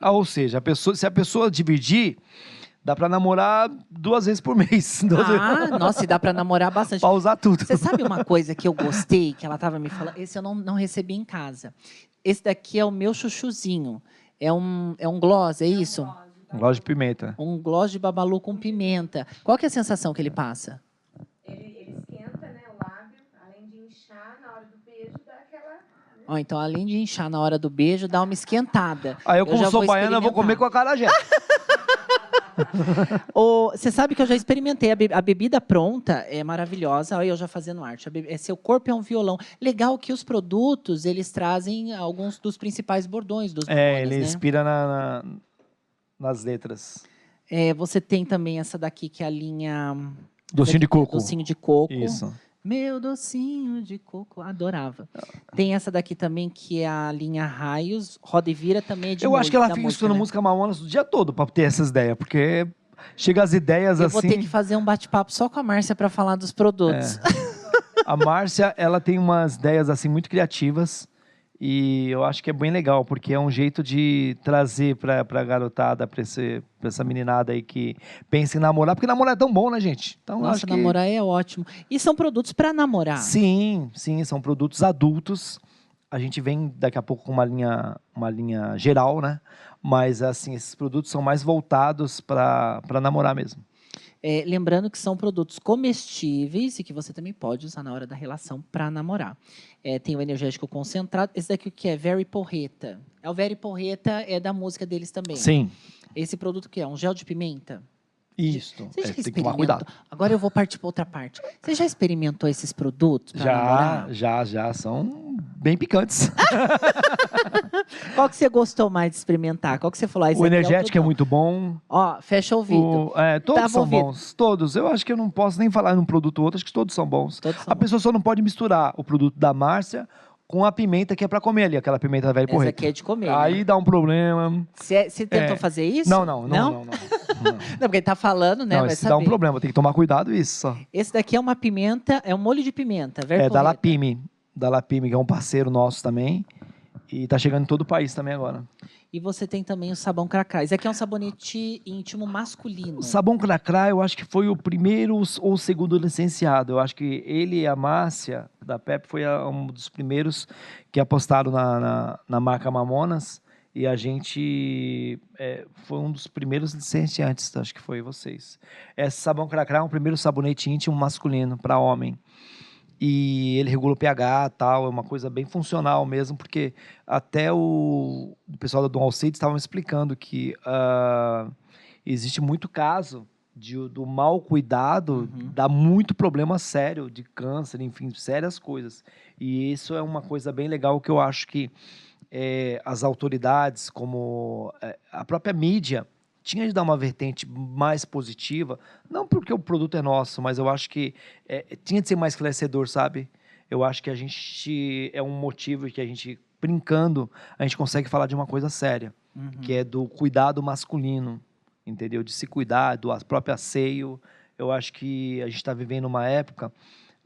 Ah, ou seja, a pessoa, se a pessoa dividir, dá para namorar duas vezes por mês. Duas vezes Ah, nossa, e dá para namorar bastante. pra usar tudo. Você sabe uma coisa que eu gostei, que ela estava me falando? Esse eu não, não recebi em casa. Esse daqui é o meu chuchuzinho. É um, é um gloss, é isso? Loja de pimenta. Um gloss de babalu com pimenta. Qual que é a sensação que ele passa? Ele, ele esquenta né, o lábio, além de inchar na hora do beijo, dá aquela. Ó, então, além de inchar na hora do beijo, dá uma esquentada. Aí eu, Eu como sou vou baiana, vou comer com a cara Você sabe que eu já experimentei. A, be- a bebida pronta é maravilhosa. Olha eu já fazendo arte. É, seu corpo é um violão. Legal que os produtos, eles trazem alguns dos principais bordões dos É, ele né? inspira na, na- nas letras. É, você tem também essa daqui, que é a linha... Docinho de coco. Docinho de coco. Isso. Meu docinho de coco, adorava. Tem essa daqui também, que é a linha Raios. Roda e Vira também é de eu acho que ela fica música, escutando né? música Mamonas o dia todo pra ter essas ideias, porque chega as ideias Eu assim. vou ter que fazer um bate-papo só com a Márcia para falar dos produtos. A Márcia, ela tem umas ideias assim muito criativas e eu acho que é bem legal, porque é um jeito de trazer pra, pra garotada, pra essa meninada aí que pensa em namorar, porque namorar é tão bom, né, gente? Então, Nossa, acho que... namorar é ótimo. E são produtos para namorar. Sim, sim, são produtos adultos. A gente vem daqui a pouco com uma linha, uma linha geral, né? Mas assim, esses produtos são mais voltados para namorar mesmo. É, lembrando que são produtos comestíveis e que você também pode usar na hora da relação para namorar. É, tem o energético concentrado. Esse daqui o que é? Very Porreta. É o Very Porreta, é da música deles também. Sim, Esse produto que é? Um gel de pimenta? isso. Você É, já tem que tomar cuidado. Agora eu vou partir para outra parte. Você já experimentou esses produtos Já, namorar? já, já são bem picantes. Qual que você gostou mais de experimentar? Qual que você falou? Ah, o aqui energético é bom. muito bom. Ó, fecha o ouvido. O, é, todos Tava são ouvindo. bons. Todos. Eu acho que eu não posso nem falar num produto ou outro, acho que todos são bons. Todos são A pessoa só não pode misturar o produto da Márcia com a pimenta que é para comer ali, aquela pimenta velha Essa porreta. aqui é de comer. Aí né? dá um problema. Você, tentou É. fazer isso? Não, não, não, não, não. Não, Não, porque ele tá falando, né? Não, vai dá um problema, tem que tomar cuidado isso. Esse daqui é uma pimenta, é um molho de pimenta. É da. Lapime, da Lapime, que é um parceiro nosso também. E tá chegando em todo o país também agora. E você tem também o sabão cracrá. Esse aqui é um sabonete íntimo masculino. O sabão Cracrá, eu acho que foi o primeiro ou o segundo licenciado. Eu acho que ele e a Márcia, da Pep, foi a- um dos primeiros que apostaram na, na, na marca Mamonas. E a gente é, foi um dos primeiros licenciantes, acho que foi vocês. Esse sabão Cracrá é o primeiro sabonete íntimo masculino para homem. E ele regula o pH tal, é uma coisa bem funcional mesmo, porque até o, o pessoal da Dom Alcides estavam explicando que ah, existe muito caso de, do mal cuidado, Uhum. dá muito problema sério de câncer, enfim, sérias coisas. E isso é uma coisa bem legal que eu acho que eh, as autoridades, como eh, a própria mídia, tinha de dar uma vertente mais positiva, não porque o produto é nosso, mas eu acho que eh, tinha de ser mais esclarecedor, sabe? Eu acho que a gente é um motivo que a gente, brincando, a gente consegue falar de uma coisa séria, Uhum. que é do cuidado masculino, entendeu? De se cuidar, do próprio asseio. Eu acho que a gente está vivendo uma época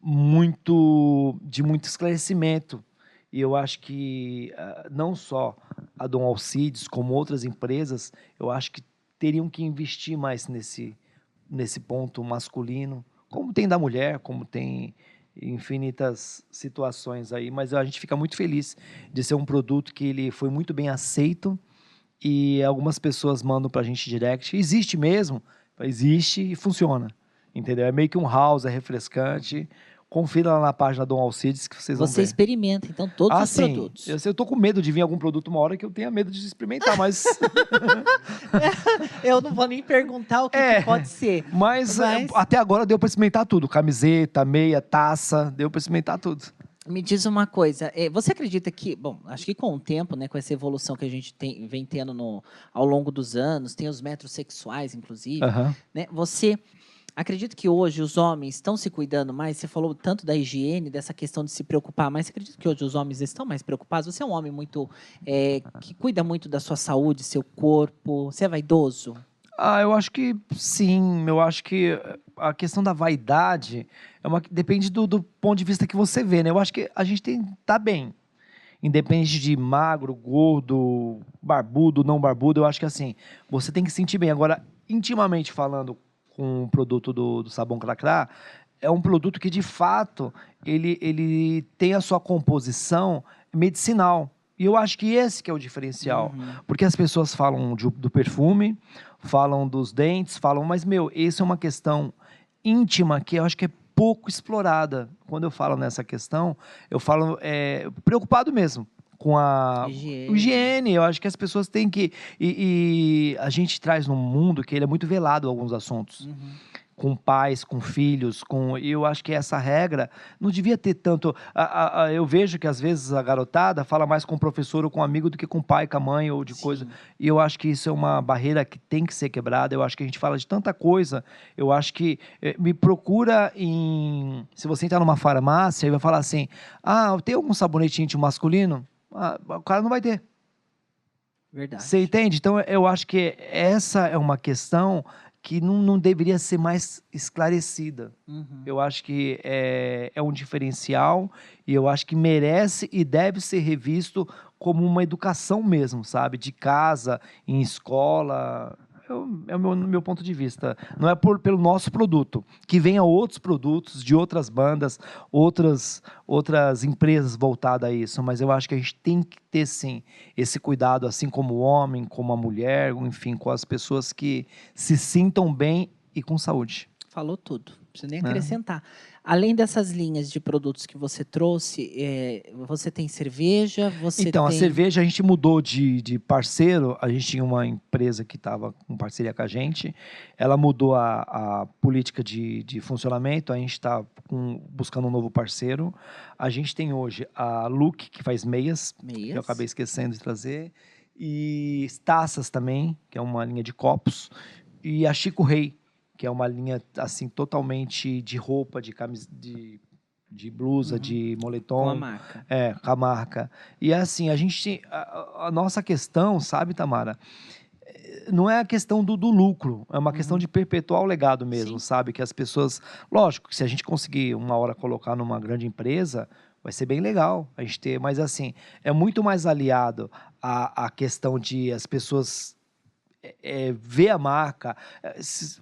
muito de muito esclarecimento. E eu acho que ah, não só a Dom Alcides, como outras empresas, eu acho que teriam que investir mais nesse, nesse ponto masculino, como tem da mulher, como tem infinitas situações aí, mas a gente fica muito feliz de ser um produto que ele foi muito bem aceito e algumas pessoas mandam pra gente direct. Existe mesmo? Existe e funciona. Entendeu? É meio que um house, é refrescante. Confira lá na página do Alcides que vocês vão Você ver. experimenta, então, todos ah, os sim. produtos. Eu, tô com medo de vir algum produto uma hora que eu tenha medo de experimentar, mas, Eu não vou nem perguntar o que, É. que pode ser. mas, Mas- eh, até agora deu para experimentar tudo. Camiseta, meia, taça, deu para experimentar tudo. Me diz uma coisa, eh, você acredita que, bom, acho que com o tempo, né, com essa evolução que a gente tem, vem tendo no, ao longo dos anos, tem os metrosexuais, inclusive, Aham. né? Você acredita que hoje os homens estão se cuidando mais? Você falou tanto da higiene, dessa questão de se preocupar mais. Você acredita que hoje os homens estão mais preocupados? Você é um homem muito eh, que cuida muito da sua saúde, seu corpo. Você é vaidoso? Ah, eu acho que sim. Eu acho que a questão da vaidade é uma depende do, do ponto de vista que você vê, né? Eu acho que a gente tem tá bem. Independente de magro, gordo, barbudo, não barbudo, eu acho que assim, você tem que se sentir bem. Agora, intimamente falando com o produto do, do sabão Cracrá, é um produto que de fato ele, ele tem a sua composição medicinal. E eu acho que esse que é o diferencial. Uhum. Porque as pessoas falam de- do perfume, falam dos dentes, falam, mas, meu, isso é uma questão íntima que eu acho que é pouco explorada. Quando eu falo nessa questão, eu falo é, preocupado mesmo com a Higiene. higiene. Eu acho que as pessoas têm que. E, e a gente traz num mundo que ele é muito velado alguns assuntos Uhum. com pais, com filhos, com e eu acho que essa regra não devia ter tanto. a- a- a- eu vejo que às vezes a garotada fala mais com o professor ou com o amigo do que com o pai, com a mãe ou de coisa. Sim. E eu acho que isso é uma barreira que tem que ser quebrada. Eu acho que a gente fala de tanta coisa. Eu acho que eh, me procura em. Se você entrar numa farmácia e vai falar assim: ah, tem algum sabonete íntimo masculino? Ah, o cara não vai ter. Verdade. Você entende? Então, eu acho que essa é uma questão que não, não deveria ser mais esclarecida. Uhum. Eu acho que é, é um diferencial e eu acho que merece e deve ser revisto como uma educação mesmo, sabe? De casa, em escola. Eu- é o meu, meu ponto de vista. Não é por, pelo nosso produto. Que venha outros produtos de outras bandas, outras, outras empresas voltadas a isso. Mas eu acho que a gente tem que ter, sim, esse cuidado, assim como o homem, como a mulher, enfim, com as pessoas que se sintam bem e com saúde. Falou tudo. Não precisa nem É. Além dessas linhas de produtos que você trouxe, é, você tem cerveja, você então, tem... a cerveja a gente mudou de, de parceiro. A gente tinha uma empresa que estava com parceria com a gente. Ela mudou a, a política de, de funcionamento. A gente está buscando um novo parceiro. A gente tem hoje a Look, que faz meias, que Meias. eu acabei esquecendo de trazer. E taças também, que é uma linha de copos. E a Chico Rei, que é uma linha assim totalmente de roupa, de camisa, de, de blusa, Uhum. de com moletom. a marca. É, com a marca. E assim, a gente. A, a- nossa questão, sabe, Tamara? eh, Não é a questão do, do lucro, é uma questão de perpetuar o legado mesmo, Sim. sabe? Que as pessoas. Lógico que se a gente conseguir uma hora colocar numa grande empresa, vai ser bem legal a gente ter, mas assim, é muito mais aliado à, à questão de as pessoas é, é, ver a marca. é, se-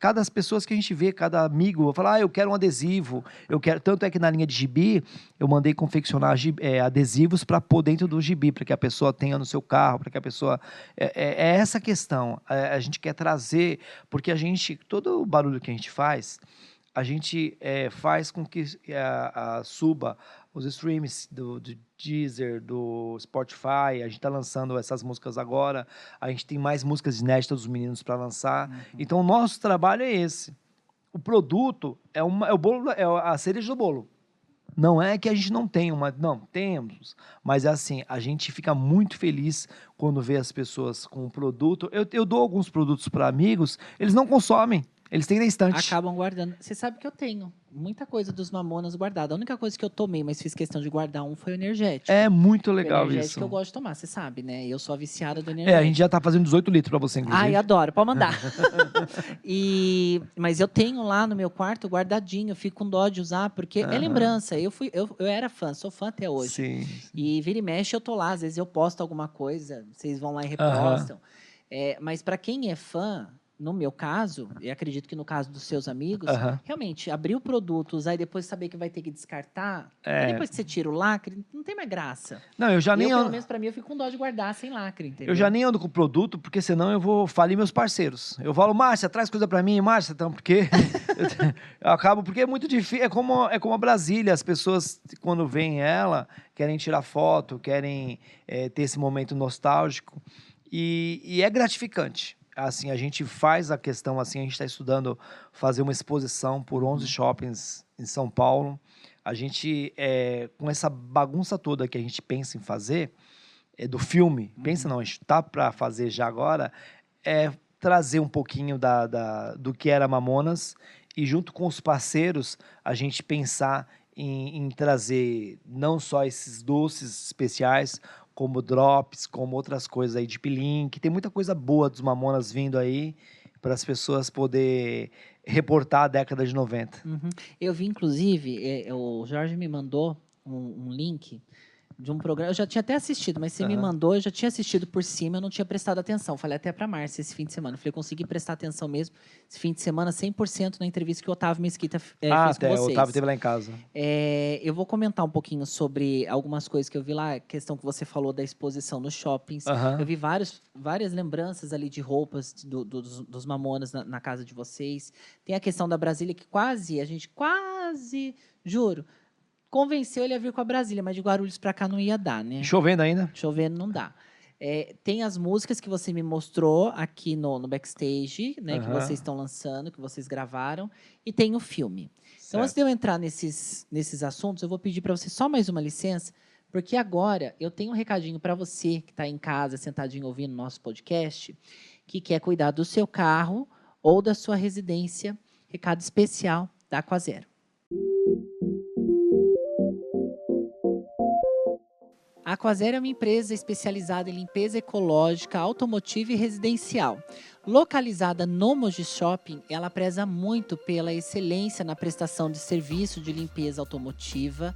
Cada as pessoas que a gente vê, cada amigo, fala, ah, eu quero um adesivo, eu quero. Tanto é que na linha de gibi, eu mandei confeccionar é, adesivos para pôr dentro do gibi, para que a pessoa tenha no seu carro, para que a pessoa. É, é- é essa questão. É, a gente quer trazer, porque a gente, todo o barulho que a gente faz, a gente é, faz com que a, a suba os streams do, do Deezer, do Spotify. A gente está lançando essas músicas agora. A gente tem mais músicas inéditas dos meninos para lançar. Uhum. Então, o nosso trabalho é esse. O produto é, uma, é o bolo, é a cereja do bolo. Não é que a gente não tem uma. Não, temos. Mas é assim, a gente fica muito feliz quando vê as pessoas com o produto. Eu, eu dou alguns produtos para amigos, eles não consomem. Eles têm na estante. Acabam guardando. Você sabe que eu tenho muita coisa dos mamonas guardada. A única coisa que eu tomei, mas fiz questão de guardar um, foi o energético. É muito o legal energético isso. que eu gosto de tomar, você sabe, né? Eu sou a viciada do É, energético. a gente já tá fazendo 18 litros para você, inclusive. Ai, adoro, pode mandar. e, mas eu tenho lá no meu quarto guardadinho, eu fico com dó de usar, porque é Aham. lembrança. Eu, fui, eu, eu era fã, sou fã até hoje. Sim. E vira e mexe, eu tô lá. Às vezes eu posto alguma coisa, vocês vão lá e repostam. É, mas para quem é fã, no meu caso, e acredito que no caso dos seus amigos, realmente, abrir o produto, usar e depois saber que vai ter que descartar, É. e depois que você tira o lacre, não tem mais graça. Não, eu já nem eu, pelo menos para mim, eu fico com dó de guardar sem lacre, entendeu? eu já nem ando com produto, porque senão eu vou falir meus parceiros. Eu falo, Márcia, traz coisa para mim, Márcia, então, porque eu acabo, porque é muito difícil, é como, é como a Brasília, as pessoas, quando veem ela, querem tirar foto, querem eh, ter esse momento nostálgico, e, e é gratificante. Assim, a gente faz a questão, assim, a gente está estudando fazer uma exposição por 11 shoppings em São Paulo. A gente, eh, com essa bagunça toda que a gente pensa em fazer, é, do filme, pensa não, a gente tá para fazer já agora, é trazer um pouquinho da, da- do que era Mamonas e junto com os parceiros a gente pensar em, em trazer não só esses doces especiais, como drops, como outras coisas aí de que tem muita coisa boa dos Mamonas vindo aí para as pessoas poder reportar a década de 90. Uhum. Eu vi, inclusive, é, o Jorge me mandou um, um link de um programa. Eu já tinha até assistido, mas você me Aham. mandou, eu já tinha assistido por cima, eu não tinha prestado atenção. Falei até para Márcia esse fim de semana. Falei, consegui prestar atenção mesmo. Esse fim de semana, 100% na entrevista que o Otávio Mesquita é, ah, fez com até, o vocês. Otávio teve lá em casa. É, eu vou comentar um pouquinho sobre algumas coisas que eu vi lá, a questão que você falou da exposição nos shoppings. Aham. Eu vi vários, várias lembranças ali de roupas do- do- dos, dos mamonas na, na casa de vocês. Tem a questão da Brasília, que quase, a gente quase, juro, convenceu ele a vir com a Brasília, mas de Guarulhos para cá não ia dar, né? Chovendo ainda? Chovendo não dá. É, tem as músicas que você me mostrou aqui no, no backstage, né? Que Aham. vocês estão lançando, que vocês gravaram. E tem o filme. Então, antes Certo. de eu entrar nesses, nesses assuntos, eu vou pedir para você só mais uma licença, porque agora eu tenho um recadinho para você que está em casa, sentadinho ouvindo nosso podcast, que quer cuidar do seu carro ou da sua residência. Recado especial da Aquazero. A Aquazero é uma empresa especializada em limpeza ecológica, automotiva e residencial. Localizada no Moji Shopping, ela preza muito pela excelência na prestação de serviço de limpeza automotiva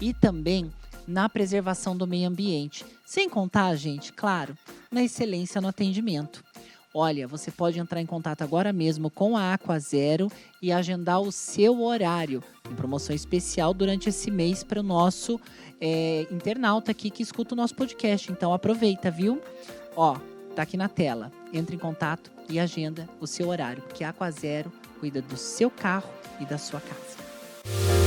e também na preservação do meio ambiente. Sem contar, gente, claro, na excelência no atendimento. Olha, você pode entrar em contato agora mesmo com a Aquazero e agendar o seu horário em promoção especial durante esse mês para o nosso é, internauta aqui que escuta o nosso podcast. Então aproveita, viu? Ó, tá aqui na tela. Entre em contato e agenda o seu horário, porque a Aquazero cuida do seu carro e da sua casa.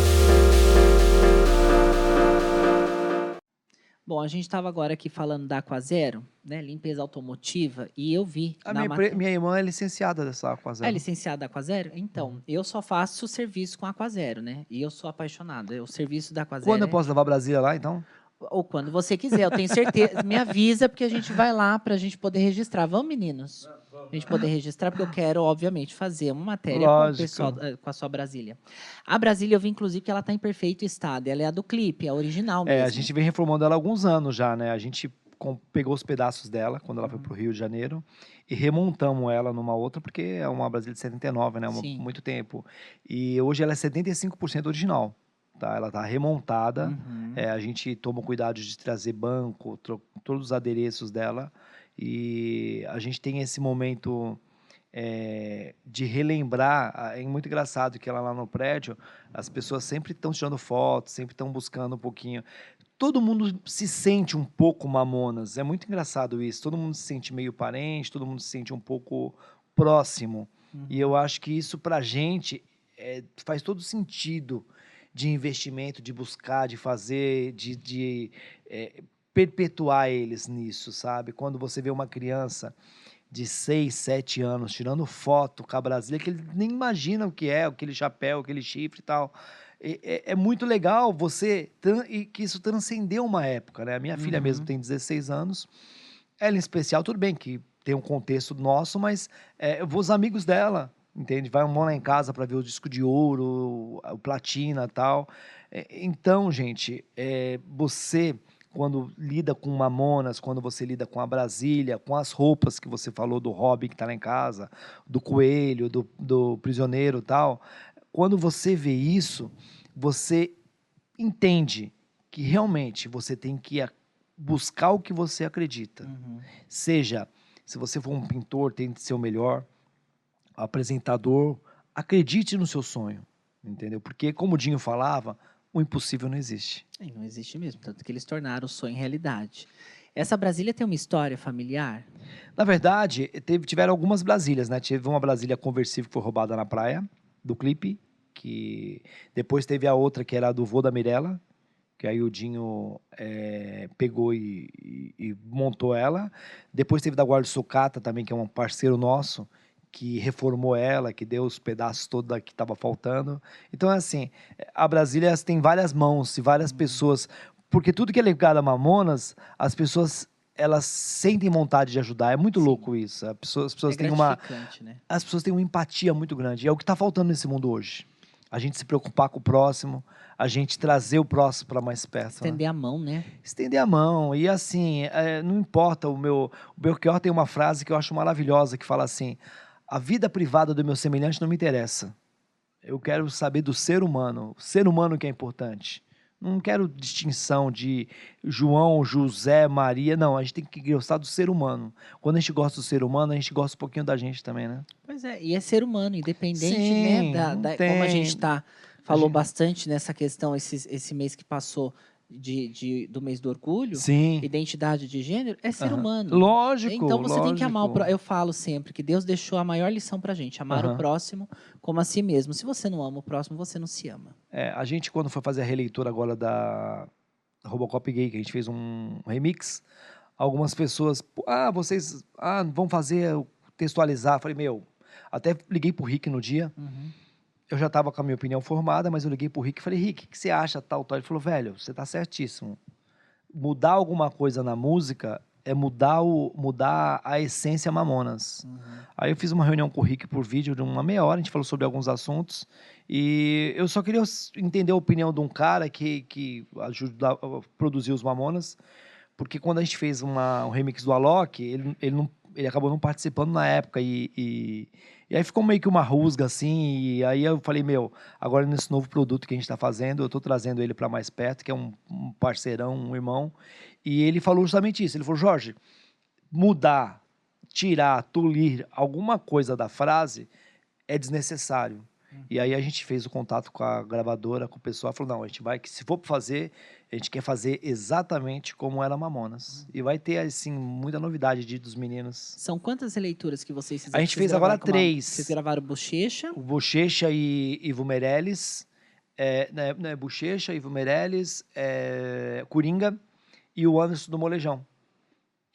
Bom, a gente estava agora aqui falando da Aquazero, né? Limpeza automotiva, e eu vi. A na minha, minha irmã é licenciada dessa é Aquazero. licenciada da Aquazero? Então, eu só faço serviço com a Aquazero, né? E eu sou apaixonada. O serviço da Aquazero. Quando eu é- posso levar a Brasília lá, então? Ou quando você quiser, eu tenho certeza. Me avisa, porque a gente vai lá para a gente poder registrar. Vamos, meninos? A gente poder registrar, porque eu quero, obviamente, fazer uma matéria com, Lógico. pessoal, eh, com a sua Brasília. A Brasília, eu vi, inclusive, que ela está em perfeito estado. Ela é a do clipe, a original É, mesmo. a gente vem reformando ela há alguns anos já, né? A gente com- pegou os pedaços dela quando ela foi Uhum. para o Rio de Janeiro e remontamos ela numa outra, porque é uma Brasília de 79, né? Uma- muito tempo. E hoje ela é 75% original, tá? Ela tá remontada. Uhum. É, a gente toma cuidado de trazer banco, todos os adereços dela. E a gente tem esse momento é, de relembrar. ah, É muito engraçado que ela lá no prédio, as pessoas sempre estão tirando fotos, sempre estão buscando um pouquinho. Todo mundo se sente um pouco mamonas. É muito engraçado isso. Todo mundo se sente meio parente, todo mundo se sente um pouco próximo. Uhum. E eu acho que isso pra gente é, faz todo sentido de investimento, de buscar, de fazer, de, de é, perpetuar eles nisso, sabe? Quando você vê uma criança de 6, 7 anos tirando foto com a Brasília, que ele nem imagina o que é, aquele chapéu, aquele chifre e tal. É, é, muito legal você e que isso transcendeu uma época, né? A minha uhum. filha mesmo tem 16 anos. Ela em especial, tudo bem que tem um contexto nosso, mas é, os amigos dela, entende? Vai um lá em casa para ver o disco de ouro, o platina tal. É, então, gente, é, você quando lida com Mamonas, quando você lida com a Brasília, com as roupas que você falou do Robin que está lá em casa, do coelho, do, do prisioneiro tal, quando você vê isso, você entende que realmente você tem que buscar o que você acredita. Uhum. Seja, se você for um pintor, tente ser o melhor, apresentador, acredite no seu sonho, entendeu? Porque, como o Dinho falava, o impossível não existe. É, não existe mesmo, tanto que eles tornaram o sonho realidade. Essa Brasília tem uma história familiar? Na verdade, teve, tiveram algumas Brasílias, né? Teve uma Brasília conversível que foi roubada na praia, do clipe, que depois teve a outra que era a do vô da Mirella, que aí o Dinho é, pegou e, e, e, montou ela. Depois teve da Guarda Sucata também, que é um parceiro nosso, que reformou ela, que deu os pedaços todos que estava faltando. Então, é assim, a Brasília tem várias mãos e várias uhum. pessoas, porque tudo que é ligado a Mamonas, as pessoas elas sentem vontade de ajudar. É muito Sim. louco isso. As pessoas, as pessoas é têm uma né? as pessoas têm uma empatia muito grande. E é o que está faltando nesse mundo hoje a gente se preocupar com o próximo, a gente trazer o próximo para mais perto. Né? Estender né? a mão, né? Estender a mão. E assim, é, não importa, o meu. O Belchior tem uma frase que eu acho maravilhosa que fala assim: a vida privada do meu semelhante não me interessa. Eu quero saber do ser humano, o ser humano que é importante. Não quero distinção de João, José, Maria. Não, a gente tem que gostar do ser humano. Quando a gente gosta do ser humano, a gente gosta um pouquinho da gente também, né? Pois é, e é ser humano, independente, Sim, né? Da, da como a gente está falou gente... bastante nessa questão esse, esse mês que passou de, de, do mês do orgulho, Sim. identidade de gênero, é ser uhum. humano. Lógico. Então você lógico. tem que amar o próximo. Eu falo sempre que Deus deixou a maior lição pra gente: amar uhum. o próximo como a si mesmo. Se você não ama o próximo, você não se ama. É, a gente, quando foi fazer a releitura agora da Robocop Gay, que a gente fez um remix, algumas pessoas, ah, vocês ah, vão fazer, textualizar. falei, meu, até liguei pro Rick no dia. Uhum eu já estava com a minha opinião formada, mas eu liguei pro Rick e falei, Rick, o que você acha tal, tal? Ele falou, velho, você está certíssimo. Mudar alguma coisa na música é mudar, o, mudar a essência Mamonas. Uhum. Aí eu fiz uma reunião com o Rick por vídeo de uma meia hora, a gente falou sobre alguns assuntos. E eu só queria entender a opinião de um cara que, que ajuda a produzir os Mamonas, porque quando a gente fez uma, um remix do Alok, ele, ele, não, ele acabou não participando na época e, e e aí ficou meio que uma rusga, assim, e aí eu falei, meu, agora nesse novo produto que a gente está fazendo, eu estou trazendo ele para mais perto, que é um, um, parceirão, um irmão, e ele falou justamente isso, ele falou, Jorge, mudar, tirar, tolir alguma coisa da frase é desnecessário. E aí a gente fez o contato com a gravadora, com o pessoal, falou, não, a gente vai, que se for para fazer, a gente quer fazer exatamente como era Mamonas. E vai ter, assim, muita novidade de, dos meninos. São quantas leituras que vocês fizeram? A gente fez agora três. Vocês gravaram Bochecha? O Bochecha e Ivo Meirelles. É, né, né, Bochecha, Ivo Meirelles, é, Coringa e o Anderson do Molejão.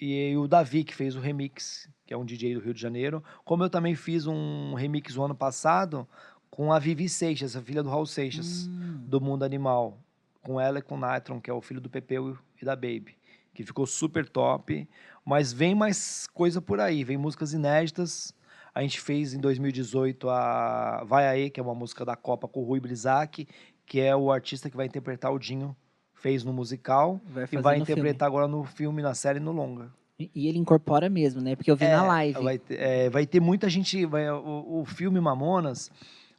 E, e o Davi, que fez o remix, que é um DJ do Rio de Janeiro. Como eu também fiz um remix o ano passado com a Vivi Seixas, a filha do Raul Seixas, hum. do Mundo Animal. Com ela e com o Nitron, que é o filho do Pepeu e da Baby. Que ficou super top. Mas vem mais coisa por aí, vem músicas inéditas. A gente fez em 2018 a Vai Aí, que é uma música da Copa com o Rui Blizac, que é o artista que vai interpretar o Dinho. Fez no musical vai e vai interpretar filme. agora no filme, na série no longa. E ele incorpora mesmo, né? Porque eu vi é, na live. Vai ter, é, vai ter muita gente. Vai, o, o filme Mamonas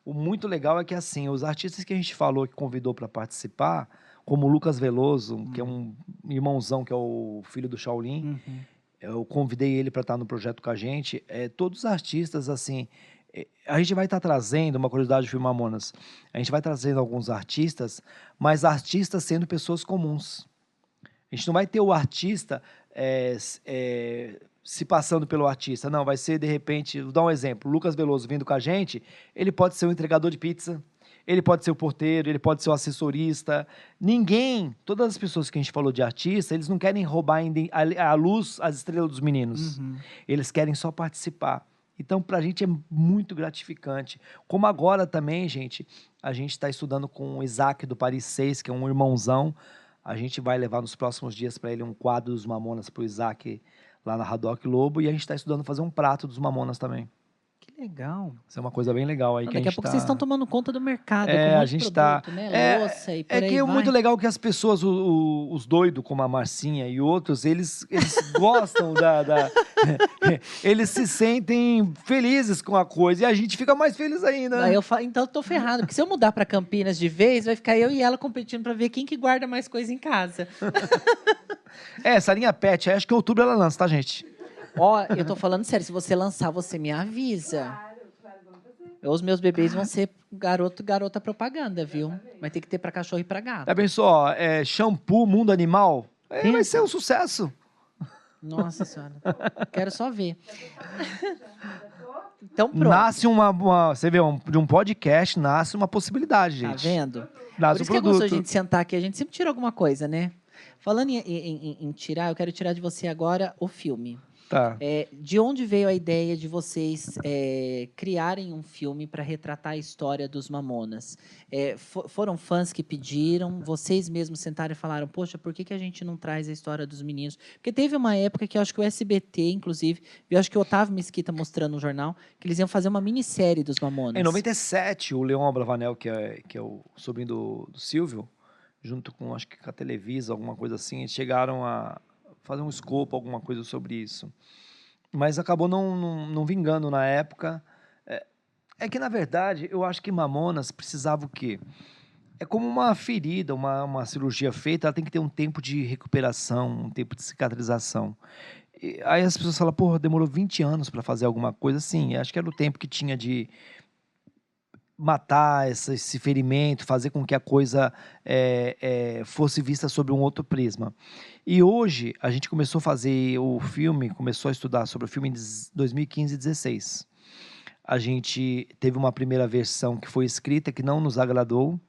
o muito legal é que, assim, os artistas que a gente falou, que convidou para participar, como o Lucas Veloso, uhum. que é um irmãozão, que é o filho do Shaolin, uhum. eu convidei ele para estar no projeto com a gente. É, todos os artistas, assim, é, a gente vai estar trazendo, uma curiosidade do Filme Mamonas, a gente vai trazendo alguns artistas, mas artistas sendo pessoas comuns. A gente não vai ter o artista é, é, se passando pelo artista. Não, vai ser de repente, vou dar um exemplo. O Lucas Veloso vindo com a gente, ele pode ser um entregador de pizza, ele pode ser o porteiro, ele pode ser o assessorista. Ninguém, todas as pessoas que a gente falou de artista, eles não querem roubar ainda a, a luz, as estrelas dos meninos. Uhum. Eles querem só participar. Então, para a gente é muito gratificante. Como agora também, gente, a gente está estudando com o Isaac do Paris 6, que é um irmãozão. A gente vai levar nos próximos dias para ele um quadro dos Mamonas para o Isaac lá na Radoc Lobo. E a gente está estudando fazer um prato dos Mamonas também. Legal. Isso é uma coisa bem legal aí. Não, que a daqui a gente pouco tá- vocês estão tomando conta do mercado. É, um monte a gente tá- produto, Né? é- e É que é vai. muito legal que as pessoas, o- o- os doidos, como a Marcinha e outros, eles, eles gostam da, da- Eles se sentem felizes com a coisa e a gente fica mais feliz ainda. Aí eu falo, então eu tô ferrado, porque se eu mudar pra Campinas de vez, vai ficar eu e ela competindo pra ver quem que guarda mais coisa em casa. É, essa linha pet, acho que em outubro ela lança, tá, gente? Ó, eu tô falando sério, se você lançar, você me avisa. Claro, claro, vamos fazer. Os meus bebês vão ser garoto, garota propaganda, viu? Vai ter que ter pra cachorro e pra gato. Já pensou, ó, é, shampoo Mundo Animal? É, vai ser um sucesso. Nossa senhora. Quero só ver. Então pronto. Nasce uma, uma- Você vê, um- de um podcast nasce uma possibilidade, Tá gente. vendo? Por Nasce isso um que é gostoso a produto. gente sentar aqui, a gente sempre tira alguma coisa, né? Falando em, em- em- em tirar, eu quero tirar de você agora o filme. Tá. É, de onde veio a ideia de vocês é, criarem um filme para retratar a história dos Mamonas? É, fo- foram fãs que pediram, vocês mesmos sentaram e falaram: Poxa, por que, que a gente não traz a história dos meninos? Porque teve uma época que eu acho que o SBT, inclusive, eu acho que o Otávio Mesquita mostrando no jornal, que eles iam fazer uma minissérie dos Mamonas. Em 97, o Leon Abravanel, que é, que é o sobrinho do, do Silvio, junto com, acho que com a Televisa, alguma coisa assim, chegaram a fazer um escopo, alguma coisa sobre isso. Mas acabou não, não, não vingando na época. É, é que, na verdade, eu acho que Mamonas precisava o quê? É como uma ferida, uma, uma cirurgia feita, ela tem que ter um tempo de recuperação, um tempo de cicatrização. E aí as pessoas falam, porra, demorou 20 anos para fazer alguma coisa. Sim, acho que era o tempo que tinha de matar essa- esse ferimento, fazer com que a coisa é, é, fosse vista sobre um outro prisma. E hoje a gente começou a fazer o filme, começou a estudar sobre o filme em 2015 e 16. A gente teve uma primeira versão que foi escrita que não nos agradou,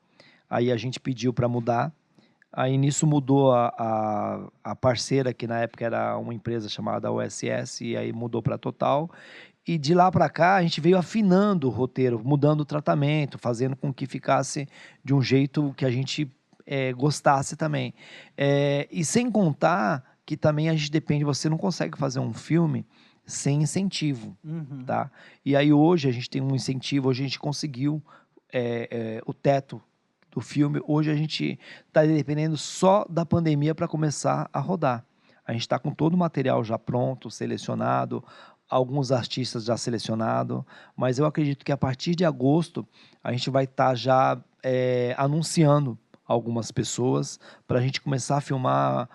aí a gente pediu para mudar. Aí nisso mudou a, a, a parceira, que na época era uma empresa chamada OSS, e aí mudou para Total. E de lá para cá a gente veio afinando o roteiro, mudando o tratamento, fazendo com que ficasse de um jeito que a gente eh, gostasse também. Eh, e sem contar que também a gente depende, você não consegue fazer um filme sem incentivo Uhum. tá? E aí hoje a gente tem um incentivo, hoje a gente conseguiu é, é, o teto do filme. Hoje a gente está dependendo só da pandemia para começar a rodar. A gente está com todo o material já pronto, selecionado, alguns artistas já selecionados, mas eu acredito que a partir de agosto a gente vai estar já é, anunciando algumas pessoas para a gente começar a filmar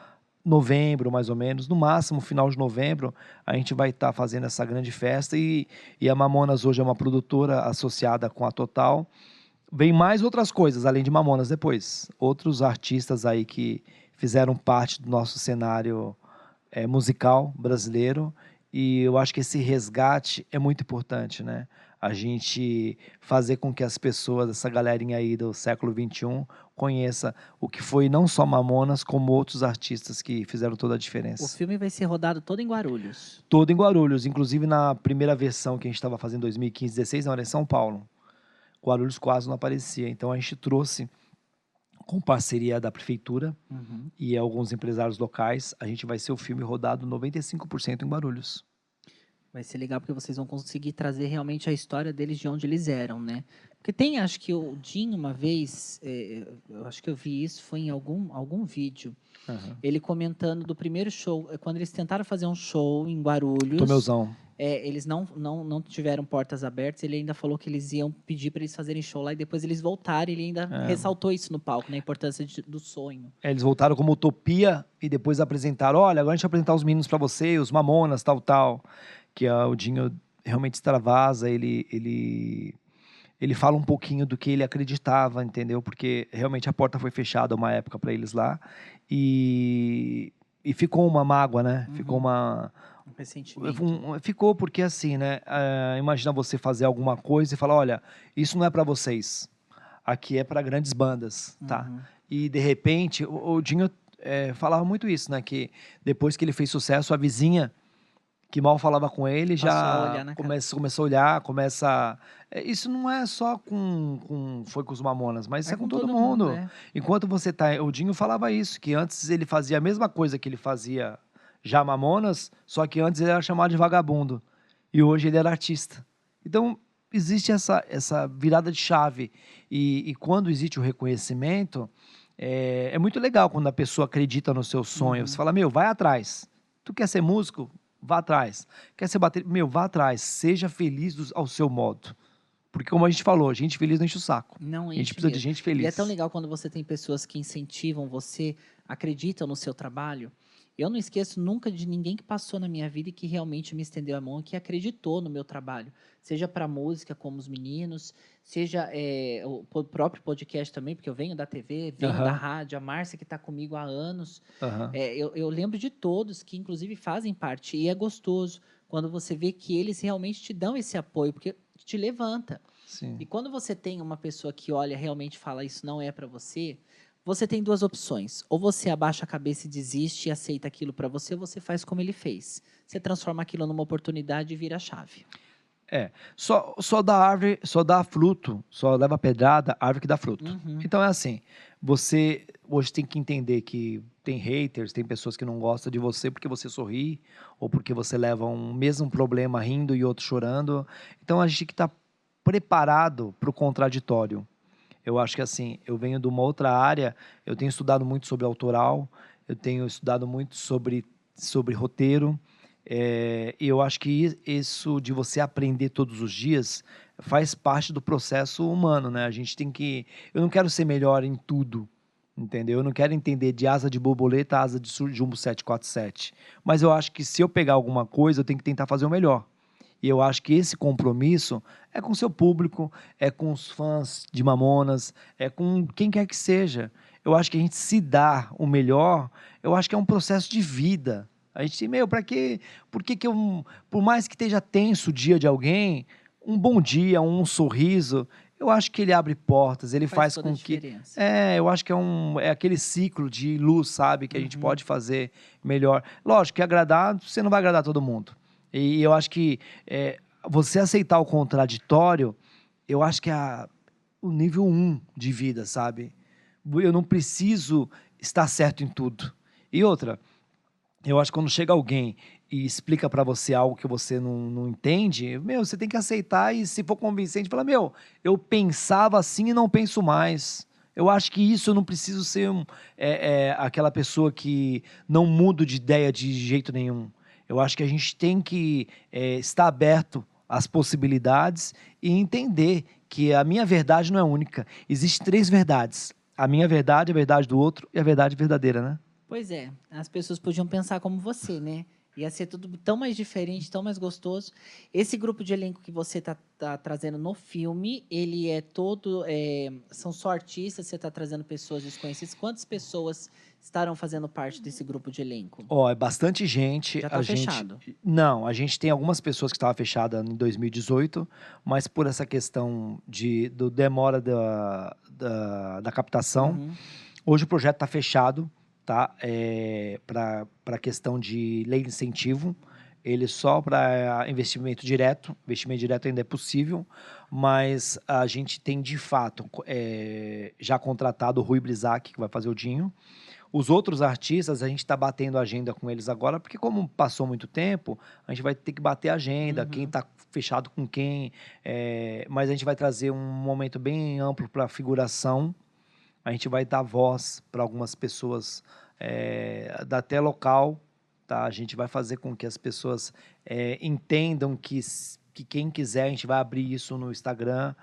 novembro, mais ou menos, no máximo final de novembro, a gente vai estar fazendo essa grande festa e, e a Mamonas hoje é uma produtora associada com a Total. Vem mais outras coisas além de Mamonas depois, outros artistas aí que fizeram parte do nosso cenário eh, musical brasileiro e eu acho que esse resgate é muito importante, né? A gente fazer com que as pessoas, essa galerinha aí do século XXI, conheça o que foi não só Mamonas, como outros artistas que fizeram toda a O diferença. filme vai ser rodado todo em Guarulhos. Todo em Guarulhos, inclusive na primeira versão que a gente estava fazendo em 2015, 16, não, era em São Paulo. Guarulhos quase não aparecia. Então a gente trouxe, com parceria da prefeitura Uhum. e alguns empresários locais, a gente vai ser o filme rodado 95% em Guarulhos. Vai ser legal porque vocês vão conseguir trazer realmente a história deles de onde eles eram, né? Porque tem, acho que o Dinho uma vez, é, eu acho que eu vi isso, foi em algum, algum vídeo, ele comentando do primeiro show, é, quando eles tentaram fazer um show em Guarulhos, Tomeuzão. é, eles não, não, não tiveram portas abertas, ele ainda falou que eles iam pedir para eles fazerem show lá e depois eles voltaram, ele ainda É. ressaltou isso no palco, né? A importância de- do sonho. É, Eles voltaram como utopia e depois apresentaram, olha, agora a gente vai apresentar os meninos para você, os mamonas, tal, tal. Que o Dinho realmente extravasa, ele, ele, ele fala um pouquinho do que ele acreditava, entendeu? Porque realmente a porta foi fechada uma época para eles lá e, e ficou uma mágoa, né? Ficou uma... Um ressentimento. um- ficou porque assim, né? ah, imagina você fazer alguma coisa e falar, olha, isso não é para vocês. aqui é para grandes bandas, tá? Uhum. E de repente, o, o Dinho é, falava muito isso, né? Que depois que ele fez sucesso, a vizinha que mal falava com ele a já olhar cara. começa, começou a olhar, começa. é, Isso não é só com, com foi com os Mamonas, mas isso é com, todo, mundo. né? Enquanto você tá. O Dinho falava isso, que antes ele fazia a mesma coisa que ele fazia já Mamonas, só que antes ele era chamado de vagabundo. E hoje ele era artista. Então, existe essa, essa virada de chave. E, e quando existe o reconhecimento, é, é muito legal quando a pessoa acredita no seu sonho. Uhum. Você fala, meu, vai atrás. Tu quer ser músico? Vá atrás. Quer ser bater? Meu, vá atrás. Seja feliz do- ao seu modo. Porque, como a gente falou, gente feliz não enche o saco. Não A gente enche precisa de mesmo. gente feliz. E é tão legal quando você tem pessoas que incentivam você, acreditam no seu trabalho. Eu não esqueço nunca de ninguém que passou na minha vida e que realmente me estendeu a mão e que acreditou no meu trabalho. Seja para música, como os meninos, seja é, o próprio podcast também, porque eu venho da TV, venho da rádio, a Márcia que está comigo há anos. É, eu, eu lembro de todos que, inclusive, fazem parte. E é gostoso quando você vê que eles realmente te dão esse apoio, porque te levanta. Sim. E quando você tem uma pessoa que olha realmente fala isso não é para você, você tem duas opções. Ou você abaixa a cabeça e desiste e aceita aquilo para você, ou você faz como ele fez. Você transforma aquilo numa oportunidade e vira a chave. Só, só dá árvore, só dá fruto, só leva pedrada, árvore que dá fruto. Uhum. Então é assim, você hoje tem que entender que tem haters, tem pessoas que não gostam de você porque você sorri, ou porque você leva um mesmo problema rindo e outro chorando. Então a gente tem que estar preparado para o contraditório. Eu acho que assim, eu venho de uma outra área, eu tenho estudado muito sobre autoral, eu tenho estudado muito sobre, sobre roteiro, é, e eu acho que isso de você aprender todos os dias faz parte do processo humano, né? A gente tem que. Eu não quero ser melhor em tudo, entendeu? Eu não quero entender de asa de borboleta asa de jumbo 747. Mas eu acho que se eu pegar alguma coisa, eu tenho que tentar fazer o melhor. E eu acho que esse compromisso é com o seu público, é com os fãs de Mamonas, é com quem quer que seja. Eu acho que a gente se dá o melhor, eu acho que é um processo de vida. A gente, meu, para que, por que que eu, por mais que esteja tenso o dia de alguém, um bom dia, um sorriso, eu acho que ele abre portas, ele faz, toda a com que diferença. é, eu acho que é, um, é aquele ciclo de luz, sabe? Que a gente Uhum. pode fazer melhor. Lógico que agradar, você não vai agradar todo mundo. E eu acho que é, você aceitar o contraditório, eu acho que é a- o nível um de vida, sabe? Eu não preciso estar certo em tudo. E outra, eu acho que quando chega alguém e explica pra você algo que você não, não entende, meu, você tem que aceitar e se for convincente, falar, meu, eu pensava assim e não penso mais. Eu acho que isso eu não preciso ser um, é, é, aquela pessoa que não mudo de ideia de jeito nenhum. Eu acho que a gente tem que é, estar aberto às possibilidades e entender que a minha verdade não é única. Existem três verdades. A minha verdade, a verdade do outro e a verdade verdadeira, né? Pois é, as pessoas podiam pensar como você, né? Ia ser tudo tão mais diferente, tão mais gostoso. Esse grupo de elenco que você está trazendo no filme, ele é todo. é, são só artistas, você está trazendo pessoas desconhecidas. Quantas pessoas estarão fazendo parte desse grupo de elenco? Ó, é bastante gente. Já tá a gente, fechado. Não, a gente tem algumas pessoas que estavam fechadas em 2018, mas por essa questão de do demora da, da, da captação, Uhum. hoje o projeto está fechado, tá? É, para a questão de lei de incentivo. Ele só para investimento direto. Investimento direto ainda é possível, mas a gente tem de fato é, já contratado o Rui Blizac, que vai fazer o Dinho. Os outros artistas, a gente está batendo agenda com eles agora, porque como passou muito tempo, a gente vai ter que bater a agenda, Uhum. quem está fechado com quem. é, mas a gente vai trazer um momento bem amplo para figuração. A gente vai dar voz para algumas pessoas é, da até local. Tá? A gente vai fazer com que as pessoas é, entendam que, que quem quiser, a gente vai abrir isso no Instagram,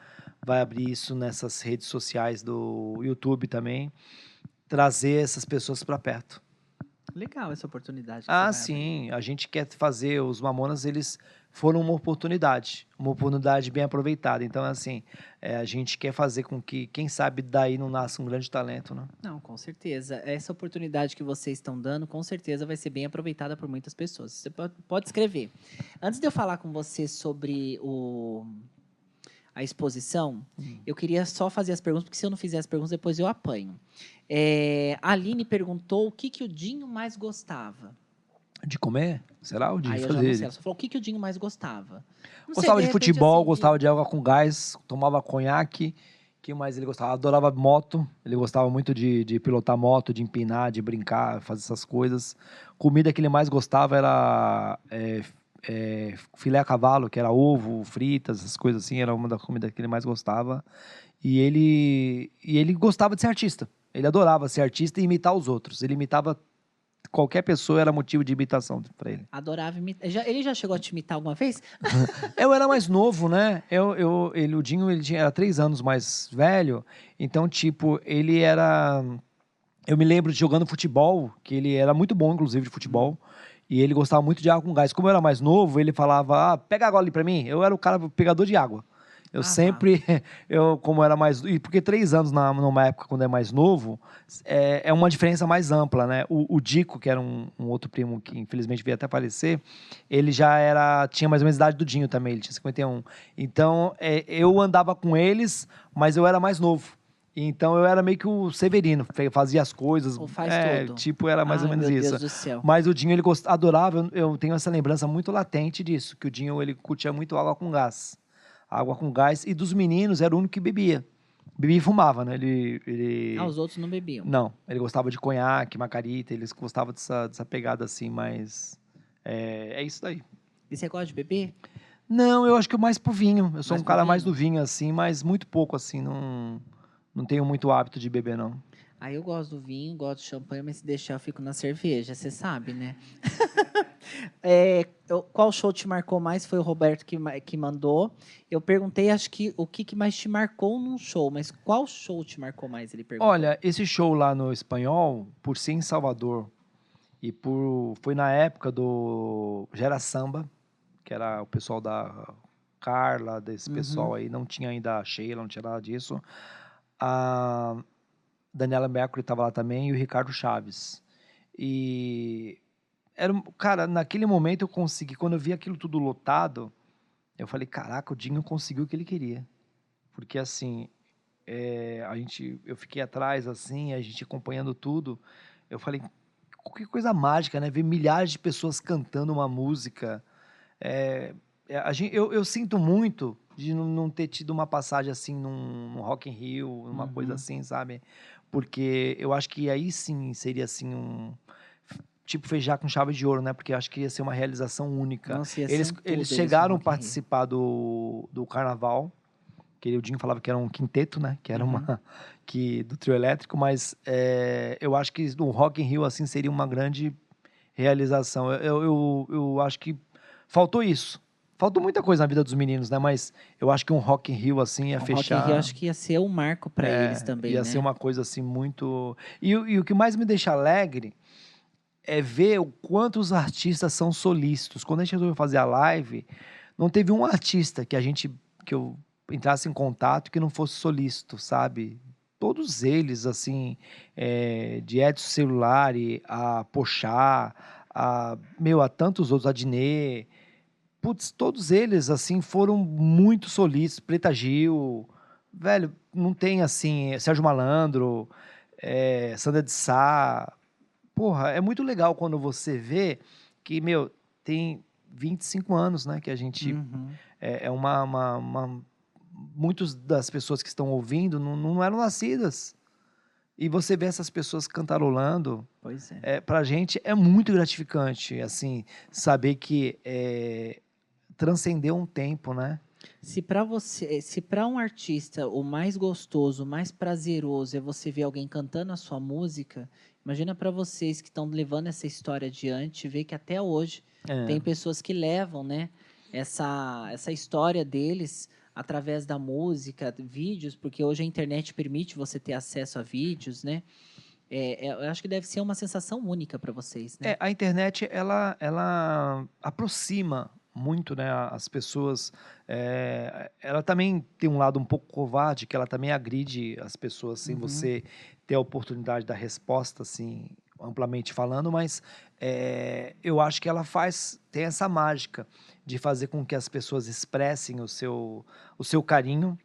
vai abrir isso nessas redes sociais do YouTube também trazer essas pessoas para perto. Legal essa oportunidade. Ah, abrir. sim, a gente quer fazer os Mamonas, eles foram uma oportunidade, uma oportunidade bem aproveitada. Então, assim, é, a gente quer fazer com que, quem sabe, daí não nasça um grande talento, né? Não, com certeza. Essa oportunidade que vocês estão dando, com certeza vai ser bem aproveitada por muitas pessoas. Você pode, escrever. Antes de eu falar com você sobre o, a exposição, Hum. eu queria só fazer as perguntas, porque se eu não fizer as perguntas, depois eu apanho. É, a Aline perguntou o que, que o Dinho mais gostava. De comer? Será? Ou de Aí eu já não fazer? sei, falou o que, que o Dinho mais gostava. Não sei, Gostava de, repente, futebol, assim, gostava de água com gás, tomava conhaque. que mais ele gostava? Adorava moto. Ele gostava muito de, de pilotar moto, de empinar, de brincar, fazer essas coisas. Comida que ele mais gostava era é, é, filé a cavalo, que era ovo, fritas, essas coisas assim. Era uma das comidas que ele mais gostava. E ele, e ele gostava de ser artista. Ele adorava ser artista e imitar os outros. Ele imitava qualquer pessoa, era motivo de imitação para ele. Adorava imitar. Já- ele já chegou a te imitar alguma vez? Eu era mais novo, né? Eu, eu, ele, o Dinho ele tinha, era três anos mais velho, então, tipo, ele era. Eu me lembro de jogando futebol, que ele era muito bom, inclusive, de futebol, e ele gostava muito de água com gás. Como eu era mais novo, ele falava: ah, pega água ali pra mim. Eu era o cara pegador de água. Eu Ah, tá. sempre, eu como era mais, e porque três anos na, numa época quando é mais novo, é, é uma diferença mais ampla, né? O, o Dico, que era um, um outro primo que infelizmente veio até falecer, ele já era, tinha mais ou menos a idade do Dinho também, ele tinha 51. Então, é, eu andava com eles, mas eu era mais novo. Então, eu era meio que o Severino, fazia as coisas. Ou faz é, tudo. Tipo, era mais ou Ai, menos meu isso. Deus do céu. Mas o Dinho, ele adorava, eu eu tenho essa lembrança muito latente disso, que o Dinho, ele curtia muito água com gás. Água com gás, e dos meninos, era o único que bebia. Bebia e fumava, né? Ele... ele... Ah, os outros não bebiam. Não, ele gostava de conhaque, macarita, eles gostavam dessa, dessa pegada assim, mas... É, é isso daí. E você gosta de beber? Não, eu acho que eu mais pro vinho. Eu sou Mais um cara mais do vinho, assim, mas muito pouco, assim, não... Não tenho muito hábito de beber, não. Aí eu gosto do vinho, gosto de champanhe, mas se deixar eu fico na cerveja, você sabe, né? É, qual show te marcou mais? Foi o Roberto que, que mandou. Eu perguntei, acho que o que, que mais te marcou num show, mas qual show te marcou mais? Ele perguntou. Olha, esse show lá no espanhol, por ser em Salvador, e por foi na época do Gera Samba, que era o pessoal da Carla, desse Uhum. pessoal aí, não tinha ainda a Sheila, não tinha nada disso. A Daniela Mercury estava lá também e o Ricardo Chaves. E era, cara, naquele momento eu consegui, quando eu vi aquilo tudo lotado, eu falei, caraca, o Dinho conseguiu o que ele queria. Porque assim, é, a gente, eu fiquei atrás assim, a gente acompanhando tudo. Eu falei, que coisa mágica, né? Ver milhares de pessoas cantando uma música. É, é, a gente, eu, eu sinto muito de não, ter tido uma passagem assim num, num Rock in Rio, uma Uhum. coisa assim, sabe? Porque eu acho que aí sim seria assim um tipo feijar com chave de ouro, né? Porque acho que ia ser uma realização única. Nossa, ia ser Eles, um tudo, eles chegaram a participar do, do carnaval, que o Dinho falava que era um quinteto, né? Que era Uhum. uma que do trio elétrico, mas é, eu acho que no Rock in Rio assim seria uma grande realização. Eu, eu, eu acho que faltou isso. Faltou muita coisa na vida dos meninos, né? Mas eu acho que um Rock in Rio assim ia O Rock in fechar. Rio, acho que ia ser um marco para É, eles também, Ia né? ser uma coisa assim muito. E, e o que mais me deixa alegre é ver o quanto os artistas são solícitos. Quando a gente resolveu fazer a live, não teve um artista que a gente que eu entrasse em contato que não fosse solícito, sabe? Todos eles, assim, é, de Edson Celulari a Pochá, a, meu, a tantos outros, a Dinê, putz, todos eles, assim, foram muito solícitos. Preta Gil, velho, não tem assim, Sérgio Malandro, é, Sandra de Sá. Porra, é muito legal quando você vê que, meu, tem 25 anos, né, que a gente Uhum. é, é uma, uma, uma- muitos das pessoas que estão ouvindo não, não eram nascidas. E você vê essas pessoas cantarolando, Pois é. é, pra gente é muito gratificante, assim, saber que é, transcendeu um tempo, né? Se para você, se para um artista o mais gostoso, o mais prazeroso é você ver alguém cantando a sua música, imagina para vocês que estão levando essa história adiante, ver que até hoje É. tem pessoas que levam, né, essa essa história deles através da música, vídeos, porque hoje a internet permite você ter acesso a vídeos, né? É, é, eu acho que deve ser uma sensação única para vocês, né? É, a internet ela, ela aproxima muito né, as pessoas. é, ela também tem um lado um pouco covarde, que ela também agride as pessoas sem Uhum. você ter a oportunidade da resposta assim amplamente falando, mas é, eu acho que ela faz, tem essa mágica de fazer com que as pessoas expressem o seu, o seu carinho,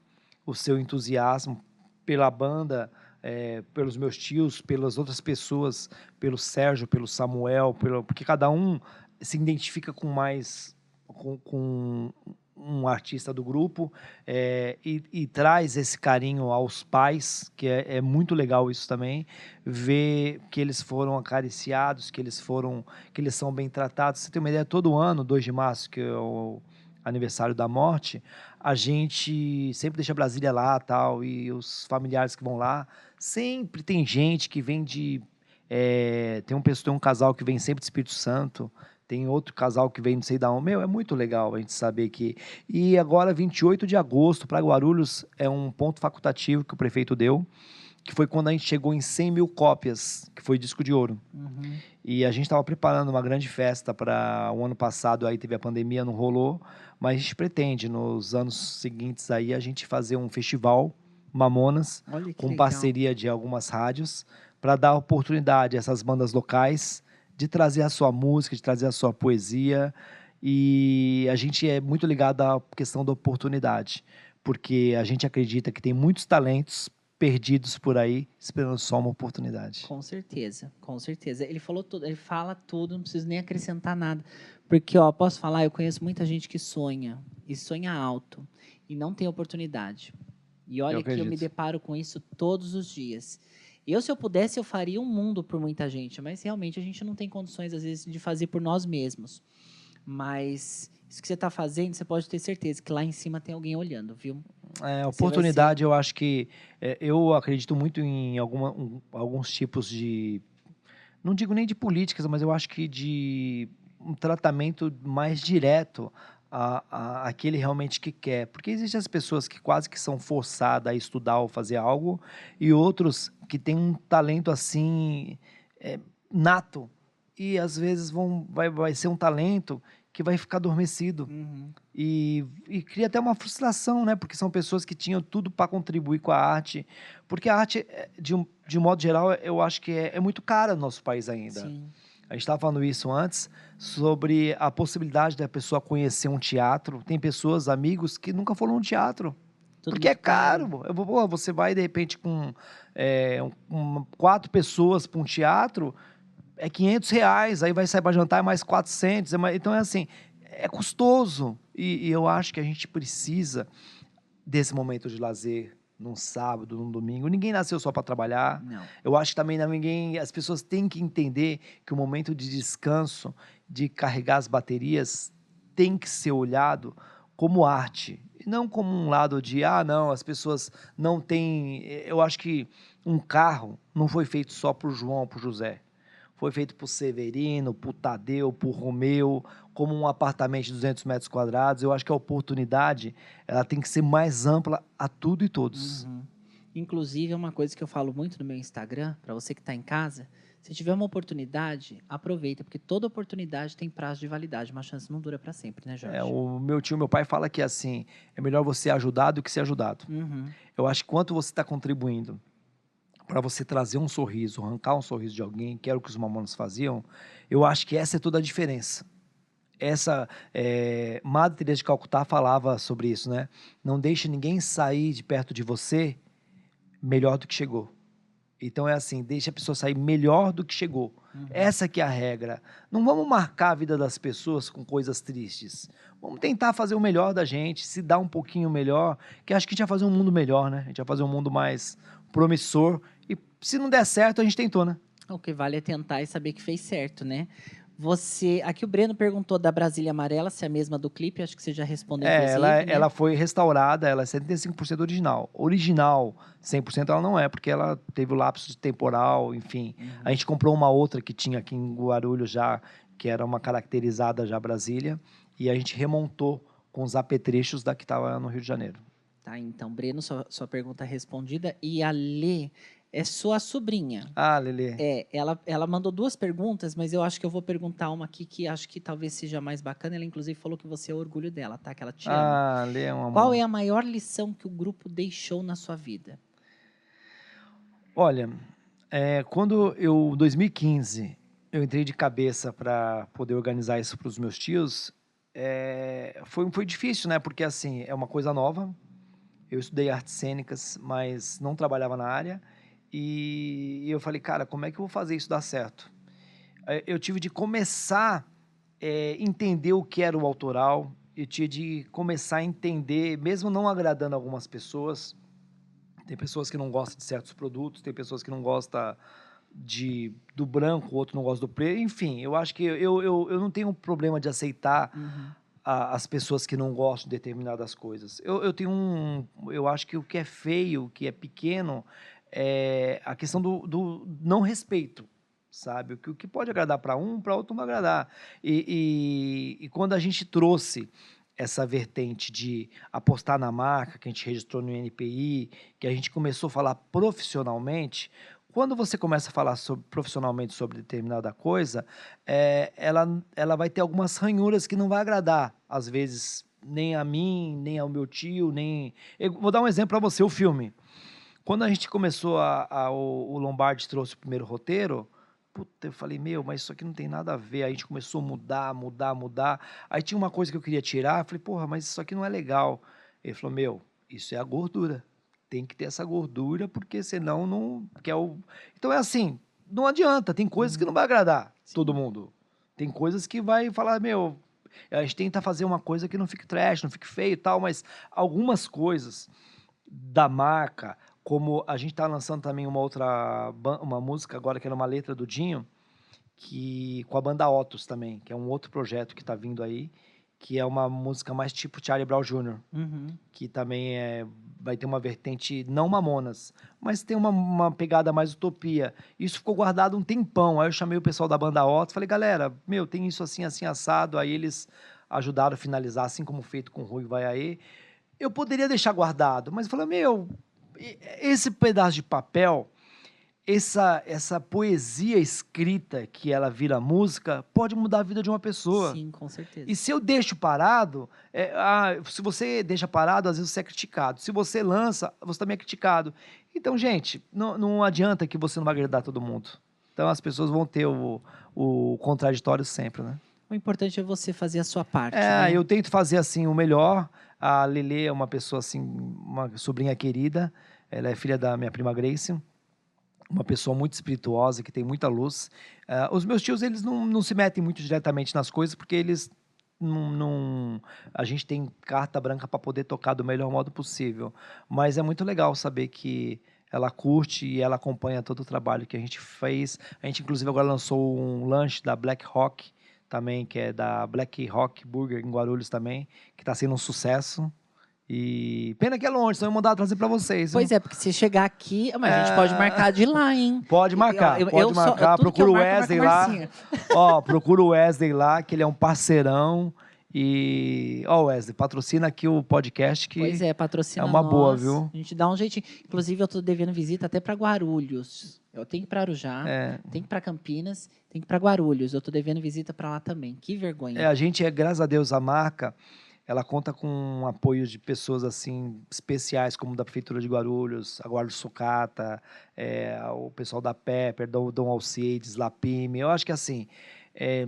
o seu entusiasmo pela banda, é, pelos meus tios, pelas outras pessoas, pelo Sérgio, pelo Samuel, pelo, porque cada um se identifica com mais com, com um artista do grupo é, e, e, traz esse carinho aos pais, que é, é, muito legal isso também, ver que eles foram acariciados, que eles foram, que eles são bem tratados. Você tem uma ideia, todo ano, 2 de março, que é o aniversário da morte, a gente sempre deixa Brasília lá tal, e os familiares que vão lá, sempre tem gente que vem de... É, tem, um, tem um casal que vem sempre de Espírito Santo, tem outro casal que vem não sei da onde. Meu, é muito legal a gente saber que. E agora, 28 de agosto, para Guarulhos, é um ponto facultativo que o prefeito deu, que foi quando a gente chegou em 100 mil cópias, que foi disco de ouro. Uhum. E a gente estava preparando uma grande festa para o ano passado, aí teve a pandemia, não rolou, mas a gente pretende, nos anos seguintes, aí, a gente fazer um festival Mamonas, com legal. parceria de algumas rádios, para dar oportunidade a essas bandas locais de trazer a sua música, de trazer a sua poesia. E a gente é muito ligado à questão da oportunidade, porque a gente acredita que tem muitos talentos perdidos por aí, esperando só uma oportunidade. Com certeza, com certeza. Ele falou tudo, ele fala tudo, não preciso nem acrescentar nada. Porque, ó, posso falar, eu conheço muita gente que sonha, e sonha alto, e não tem oportunidade. E olha eu que eu me deparo com isso todos os dias. Eu, se eu pudesse, eu faria um mundo por muita gente, mas realmente a gente não tem condições, às vezes, de fazer por nós mesmos. Mas isso que você está fazendo, você pode ter certeza que lá em cima tem alguém olhando, viu? É, oportunidade, ser... eu acho que. É, eu acredito muito em alguma, um, alguns tipos de. Não digo nem de políticas, mas eu acho que de um tratamento mais direto a, a, aquele realmente que quer. Porque existem as pessoas que quase que são forçadas a estudar ou fazer algo, e outros que têm um talento assim é, nato. E às vezes vão, vai, vai ser um talento que vai ficar adormecido. Uhum. E, e cria até uma frustração, né? Porque são pessoas que tinham tudo para contribuir com a arte. Porque a arte, é, de um, de um modo geral, eu acho que é, é muito cara no nosso país ainda. Sim. A gente estava falando isso antes, sobre a possibilidade da pessoa conhecer um teatro. Tem pessoas, amigos, que nunca foram no teatro. Tudo porque é caro. Eu, pô, você vai, de repente, com é, um, quatro pessoas para um teatro, é 500 reais. Aí vai sair para jantar é mais 400. É mais, então, é assim, é custoso. E, e eu acho que a gente precisa desse momento de lazer, num sábado, num domingo. Ninguém nasceu só para trabalhar. Não. Eu acho que também ninguém, as pessoas têm que entender que o momento de descanso, de carregar as baterias, tem que ser olhado como arte, e não como um lado de ah, não, as pessoas não têm, eu acho que um carro não foi feito só para o João, para o José foi feito por Severino, por Tadeu, por Romeu, como um apartamento de 200 metros quadrados. Eu acho que a oportunidade ela tem que ser mais ampla a tudo e todos. Uhum. Inclusive, é uma coisa que eu falo muito no meu Instagram, para você que está em casa, se tiver uma oportunidade, aproveita, porque toda oportunidade tem prazo de validade, uma chance não dura para sempre, né, Jorge? É, o meu tio, meu pai fala que assim, é melhor você ajudar do que ser ajudado. Uhum. Eu acho que quanto você está contribuindo para você trazer um sorriso, arrancar um sorriso de alguém, que era o que os mamonas faziam, eu acho que essa é toda a diferença. Essa é, Madre Teresa de Calcutá falava sobre isso, né? Não deixe ninguém sair de perto de você melhor do que chegou. Então é assim, deixe a pessoa sair melhor do que chegou. Uhum. Essa que é a regra. Não vamos marcar a vida das pessoas com coisas tristes. Vamos tentar fazer o melhor da gente, se dar um pouquinho melhor, que acho que a gente vai fazer um mundo melhor, né? A gente vai fazer um mundo mais promissor e se não der certo, a gente tentou, né? O que vale é tentar e saber que fez certo, né? Você, aqui o Breno perguntou da Brasília Amarela, se é a mesma do clipe, acho que você já respondeu. É, ela, né? ela foi restaurada, ela é 75% original. Original, 100% ela não é, porque ela teve o lapso temporal, enfim. Uhum. A gente comprou uma outra que tinha aqui em Guarulhos já, que era uma caracterizada já Brasília, e a gente remontou com os apetrechos da que estava no Rio de Janeiro. Tá, então, Breno, sua, sua pergunta respondida. E a Lê é sua sobrinha. Ah, Lelê. É, ela, ela mandou duas perguntas, mas eu acho que eu vou perguntar uma aqui que acho que talvez seja mais bacana. Ela, inclusive, falou que você é o orgulho dela, tá? Que ela te ama. Ah, Lê é um amor. Qual é a maior lição que o grupo deixou na sua vida? Olha, É, quando eu, em 2015, eu entrei de cabeça para poder organizar isso para os meus tios, é, foi, foi difícil, né? Porque, assim, é uma coisa nova. Eu estudei artes cênicas, mas não trabalhava na área. E eu falei, cara, como é que eu vou fazer isso dar certo? É, eu tive de começar a é, entender o que era o autoral, eu tinha de começar a entender, mesmo não agradando algumas pessoas. Tem pessoas que não gostam de certos produtos, tem pessoas que não gostam de, do branco, outro não gosta do preto. Enfim, eu acho que eu, eu, eu não tenho um problema de aceitar uhum. a, as pessoas que não gostam de determinadas coisas. Eu, eu tenho um. Eu acho que o que é feio, o que é pequeno, é a questão do, do não respeito sabe? O que, o que pode agradar para um, para outro não agradar. E, e, e, quando a gente trouxe essa vertente de apostar na marca, que a gente registrou no NPI, que a gente começou a falar profissionalmente, quando você começa a falar sobre, profissionalmente sobre determinada coisa, é, ela, ela vai ter algumas ranhuras que não vai agradar, às vezes, nem a mim, nem ao meu tio, nem... Eu vou dar um exemplo para você, o filme. Quando a gente começou, a, a o, o Lombardi trouxe o primeiro roteiro, puta, eu falei, meu, mas isso aqui não tem nada a ver. Aí a gente começou a mudar, mudar, mudar. Aí tinha uma coisa que eu queria tirar, eu falei, porra, mas isso aqui não é legal. Ele falou, meu, isso é a gordura. Tem que ter essa gordura, porque senão não quer o. Então é assim, não adianta, tem coisas que não vai agradar Sim. todo mundo. Tem coisas que vai falar, meu, a gente tenta fazer uma coisa que não fique trash, não fique feio e tal, mas algumas coisas da marca, como a gente está lançando também uma outra uma música agora que era uma letra do Dinho, que com a banda Otos também, que é um outro projeto que está vindo aí, que é uma música mais tipo Charlie Brown Jr., uhum. que também é, vai ter uma vertente não Mamonas, mas tem uma, uma, pegada mais utopia. Isso ficou guardado um tempão. Aí eu chamei o pessoal da banda Otos, falei, galera, meu, tem isso assim, assim, assado. Aí eles ajudaram a finalizar, assim como feito com o Rui Vaiaê. Eu poderia deixar guardado, mas eu falei, meu, esse pedaço de papel, essa, essa poesia escrita que ela vira música, pode mudar a vida de uma pessoa. Sim, com certeza. E se eu deixo parado, é, ah, se você deixa parado, às vezes você é criticado. Se você lança, você também é criticado. Então, gente, não, não adianta que você não vai agradar todo mundo. Então, as pessoas vão ter o, o contraditório sempre, né? O importante é você fazer a sua parte. É, né? eu tento fazer assim o melhor. A Lele é uma pessoa assim, uma sobrinha querida. Ela é filha da minha prima Grace, uma pessoa muito espirituosa, que tem muita luz. Uh, os meus tios, eles não, não se metem muito diretamente nas coisas, porque eles não, não, a gente tem carta branca para poder tocar do melhor modo possível. Mas é muito legal saber que ela curte e ela acompanha todo o trabalho que a gente fez. A gente, inclusive, agora lançou um lanche da Black Rock também, que é da Black Rock Burger em Guarulhos também, que está sendo um sucesso. E pena que é longe, senão eu mandar trazer para vocês. Pois é, porque se chegar aqui, mas a gente pode é. marcar de lá, hein? Pode marcar, eu, eu, pode eu marcar. Só, procura o Wesley lá. Ó, procura o Wesley lá, que ele é um parceirão. E, ó, Wesley, patrocina aqui o podcast que Pois é, patrocina É uma nós. boa, viu? A gente dá um jeitinho. Inclusive, eu tô devendo visita até para Guarulhos. Eu tenho que ir para Arujá, é. tenho que ir para Campinas, tenho que ir para Guarulhos. Eu tô devendo visita para lá também. Que vergonha. É, a gente é, graças a Deus, a marca ela conta com apoio de pessoas assim especiais, como da Prefeitura de Guarulhos, a Guarulhos Sucata, é, o pessoal da Pepper, Dom, Dom Alcides, Lapime. Eu acho que assim, é,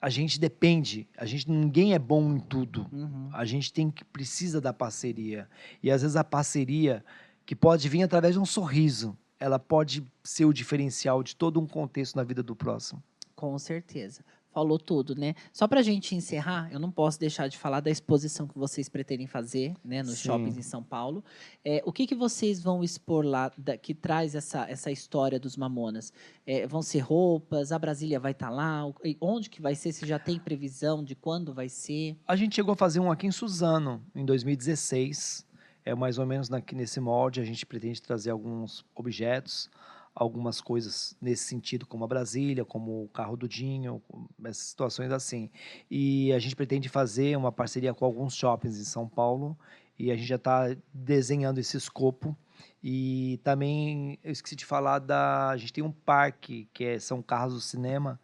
a gente depende, a gente ninguém é bom em tudo. Uhum. A gente tem que precisa da parceria. E às vezes a parceria que pode vir através de um sorriso, ela pode ser o diferencial de todo um contexto na vida do próximo. Com certeza falou tudo, né? Só para a gente encerrar, eu não posso deixar de falar da exposição que vocês pretendem fazer, né, nos Sim. shoppings em São Paulo. É, o que, que vocês vão expor lá da, que traz essa, essa história dos Mamonas? É, vão ser roupas? A Brasília vai estar tá lá? Onde que vai ser? Se já tem previsão de quando vai ser? A gente chegou a fazer um aqui em Suzano, em 2016. É mais ou menos aqui nesse molde. A gente pretende trazer alguns objetos algumas coisas nesse sentido, como a Brasília, como o carro do Dinho, essas situações assim. E a gente pretende fazer uma parceria com alguns shoppings em São Paulo e a gente já está desenhando esse escopo. E também eu esqueci de falar da. A gente tem um parque que é, são carros do cinema,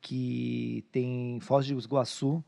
que tem Foz de Iguaçu,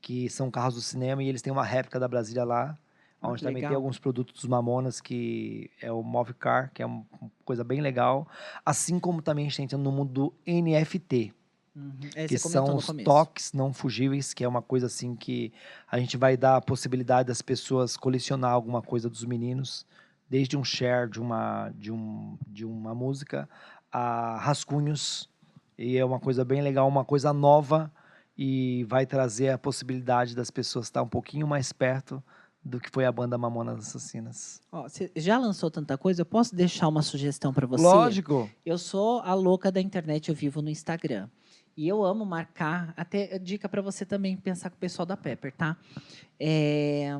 que são carros do cinema, e eles têm uma réplica da Brasília lá onde também tem alguns produtos dos Mamonas, que é o Movecar, que é uma coisa bem legal. Assim como também a gente está entrando no mundo do NFT, Uhum. É, que são os toques não fugíveis, que é uma coisa assim que a gente vai dar a possibilidade das pessoas colecionar alguma coisa dos meninos, desde um share de uma, de um, de uma música a rascunhos. E é uma coisa bem legal, uma coisa nova e vai trazer a possibilidade das pessoas estar um pouquinho mais perto do que foi a banda Mamonas Assassinas. Ó, você já lançou tanta coisa? Eu posso deixar uma sugestão para você? Lógico. Eu sou a louca da internet, eu vivo no Instagram. E eu amo marcar, até dica para você também pensar com o pessoal da Pepper, tá? É,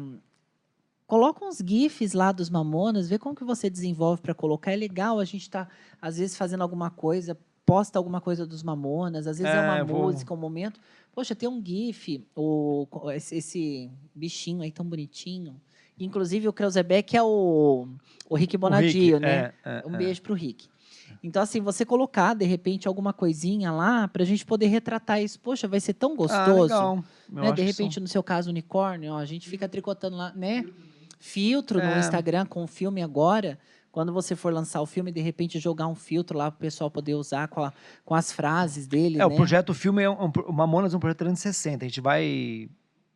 coloca uns GIFs lá dos Mamonas, vê como que você desenvolve para colocar. É legal, a gente tá, às vezes, fazendo alguma coisa, posta alguma coisa dos Mamonas, às vezes é, É, uma vou- música, um momento. Poxa, tem um GIF, o, esse, bichinho aí tão bonitinho. Inclusive, o Kreuzebeck é o, o Rick Bonadio, O Rick, né? é, é, Um é. beijo pro Rick. Então, assim, você colocar, de repente, alguma coisinha lá, pra gente poder retratar isso. Poxa, vai ser tão Ah, gostoso. Eu né? De repente, no seu caso, unicórnio, ó, a gente fica tricotando lá, né? Filtro no É. Instagram com o filme agora. Quando você for lançar o filme, de repente jogar um filtro lá para o pessoal poder usar com, a- com as frases dele. É, né? o projeto filme é um, o Mamonas é um projeto 360. A gente vai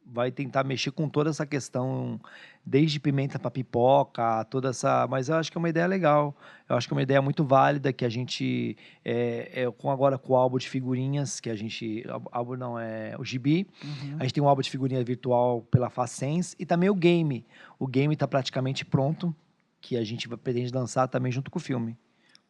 vai tentar mexer com toda essa questão, desde pimenta para pipoca, toda essa. Mas eu acho que é uma ideia legal. Eu acho que é uma ideia muito válida que a gente é, é, com agora com o álbum de figurinhas que a gente álbum não é o Gibi. Uhum. A gente tem um álbum de figurinha virtual pela Facens e também o game. O game está praticamente pronto, que a gente pretende lançar também junto com o filme.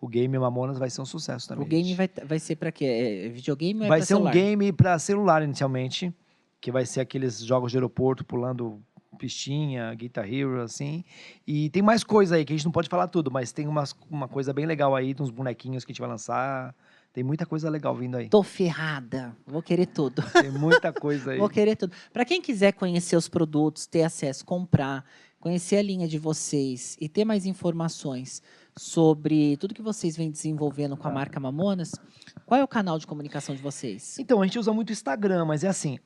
O game Mamonas vai ser um sucesso também. O game vai, vai ser para quê? É videogame ou é Vai ser celular? um game para celular inicialmente, que vai ser aqueles jogos de aeroporto pulando pistinha, Guitar Hero, assim. E tem mais coisa aí, que a gente não pode falar tudo, mas tem umas, uma coisa bem legal aí, de uns bonequinhos que a gente vai lançar. Tem muita coisa legal vindo aí. Tô ferrada. Vou querer tudo. Tem muita coisa aí. Vou querer tudo. Para quem quiser conhecer os produtos, ter acesso, comprar, conhecer a linha de vocês e ter mais informações sobre tudo que vocês vêm desenvolvendo com a Tá. marca Mamonas, qual é o canal de comunicação de vocês? Então, a gente usa muito o Instagram, mas é assim,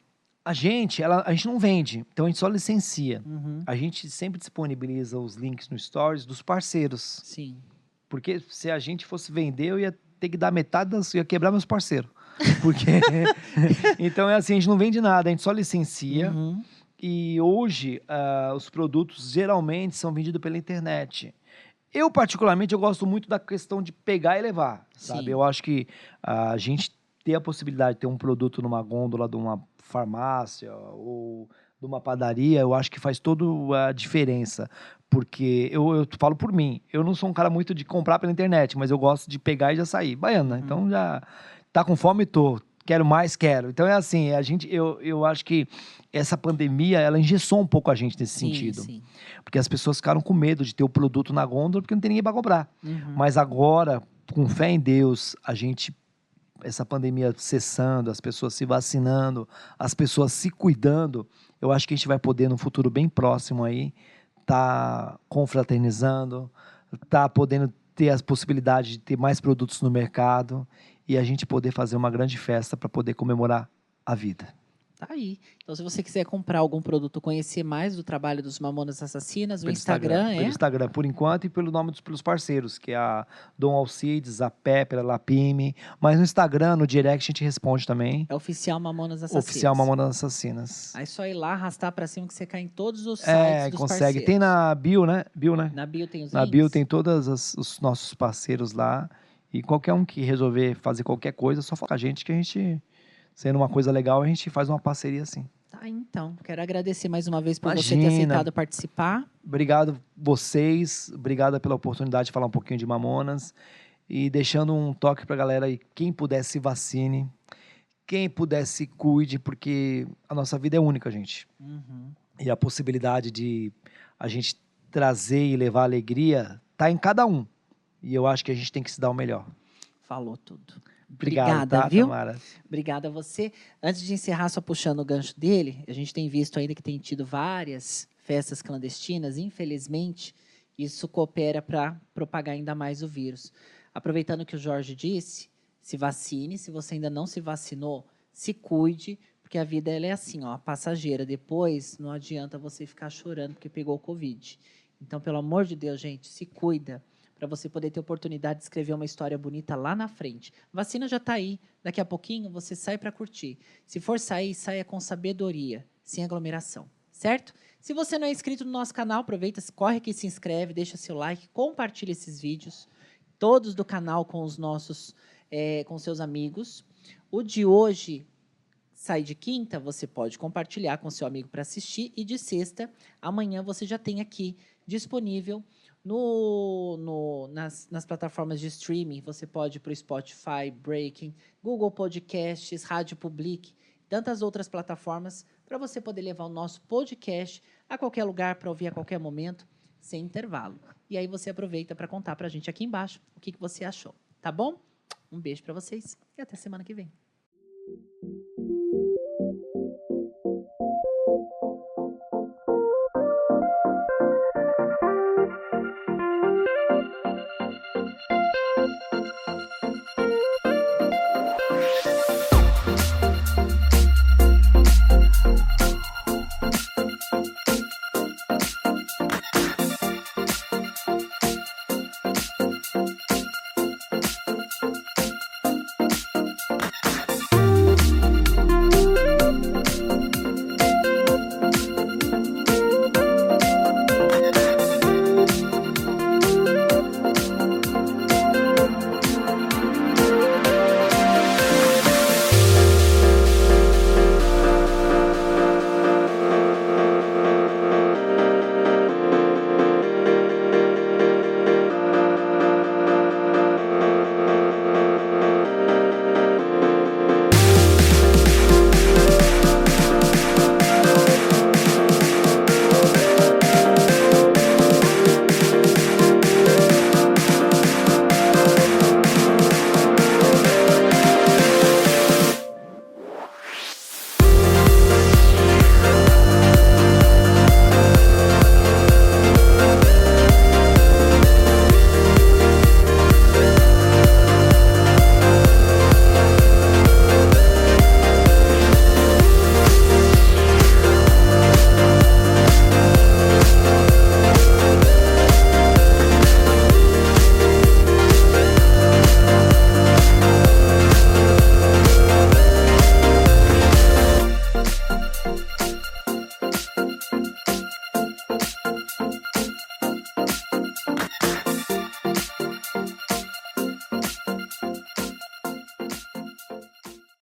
a gente, ela, a gente não vende, então a gente só licencia. Uhum, A gente sempre disponibiliza os links no Stories dos parceiros. Sim. Porque se a gente fosse vender, eu ia ter que dar metade das. Ia quebrar meus parceiros. Porque. então é assim, a gente não vende nada, a gente só licencia. Uhum. E hoje, ah, os produtos geralmente são vendidos pela internet. Eu, particularmente, eu gosto muito da questão de pegar e levar, sabe? Sim. Eu acho que ah, a gente ter a possibilidade de ter um produto numa gôndola de uma farmácia ou de uma padaria, eu acho que faz toda a diferença. Porque eu, eu falo por mim, eu não sou um cara muito de comprar pela internet, mas eu gosto de pegar e já sair. Baiana, Uhum. então já tá com fome, tô. Quero mais, quero. Então é assim, a gente, eu, eu acho que essa pandemia, ela engessou um pouco a gente nesse Sim, sentido. sim. Porque as pessoas ficaram com medo de ter o produto na gôndola porque não tem ninguém para comprar. Uhum. Mas agora, com fé em Deus, a gente essa pandemia cessando, as pessoas se vacinando, as pessoas se cuidando, eu acho que a gente vai poder no futuro bem próximo aí tá confraternizando, tá podendo ter as possibilidades de ter mais produtos no mercado e a gente poder fazer uma grande festa para poder comemorar a vida. Tá aí. Então, se você quiser comprar algum produto, conhecer mais do trabalho dos Mamonas Assassinas, o Pelo Instagram, é Pelo Instagram, por enquanto, e pelo nome dos pelos parceiros, que é a Dom Alcides, a Pepper, a Lapime. Mas no Instagram, no direct, a gente responde também. é oficial Mamonas Assassinas. Oficial Mamonas Assassinas. Aí é só ir lá, arrastar pra cima que você cai em todos os sites É, consegue. parceiros. Tem na bio, né? Bio, né? Na bio tem os Na links? bio tem todos os nossos parceiros lá. E qualquer um que resolver fazer qualquer coisa, só fala com a gente que a gente, sendo uma coisa legal, a gente faz uma parceria assim. Tá, então. Quero agradecer mais uma vez por você ter Imagina. aceitado participar. Obrigado vocês, obrigado pela oportunidade de falar um pouquinho de Mamonas e deixando um toque pra galera aí, quem puder se vacine, quem puder se cuide, porque a nossa vida é única, gente. Uhum. E a possibilidade de a gente trazer e levar alegria tá em cada um. E eu acho que a gente tem que se dar o melhor. Falou tudo. Obrigado, Obrigada, tá, viu? Tamara? Obrigada a você. Antes de encerrar, só puxando o gancho dele, a gente tem visto ainda que tem tido várias festas clandestinas. Infelizmente, isso coopera para propagar ainda mais o vírus. Aproveitando o que o Jorge disse, se vacine. Se você ainda não se vacinou, se cuide, porque porque a vida ela é assim, ó, passageira. Depois não adianta você ficar chorando porque pegou o Covid. Então, pelo amor de Deus, gente, se cuida para você poder ter oportunidade de escrever uma história bonita lá na frente. A vacina já está aí. Daqui a pouquinho você sai para curtir. Se for sair, saia com sabedoria, sem aglomeração, certo? Se você não é inscrito no nosso canal, aproveita, corre aqui, se inscreve, deixa seu like, compartilha esses vídeos, todos do canal com os nossos, é, com seus amigos. O de hoje sai de quinta, você pode compartilhar com seu amigo para assistir e de sexta, amanhã você já tem aqui disponível no, no, nas, nas plataformas de streaming. Você pode ir para o Spotify, Breaking, Google Podcasts, Rádio Public, tantas outras plataformas para você poder levar o nosso podcast a qualquer lugar para ouvir a qualquer momento, sem intervalo. E aí você aproveita para contar para a gente aqui embaixo o que, que você achou, tá bom? Um beijo para vocês e até semana que vem.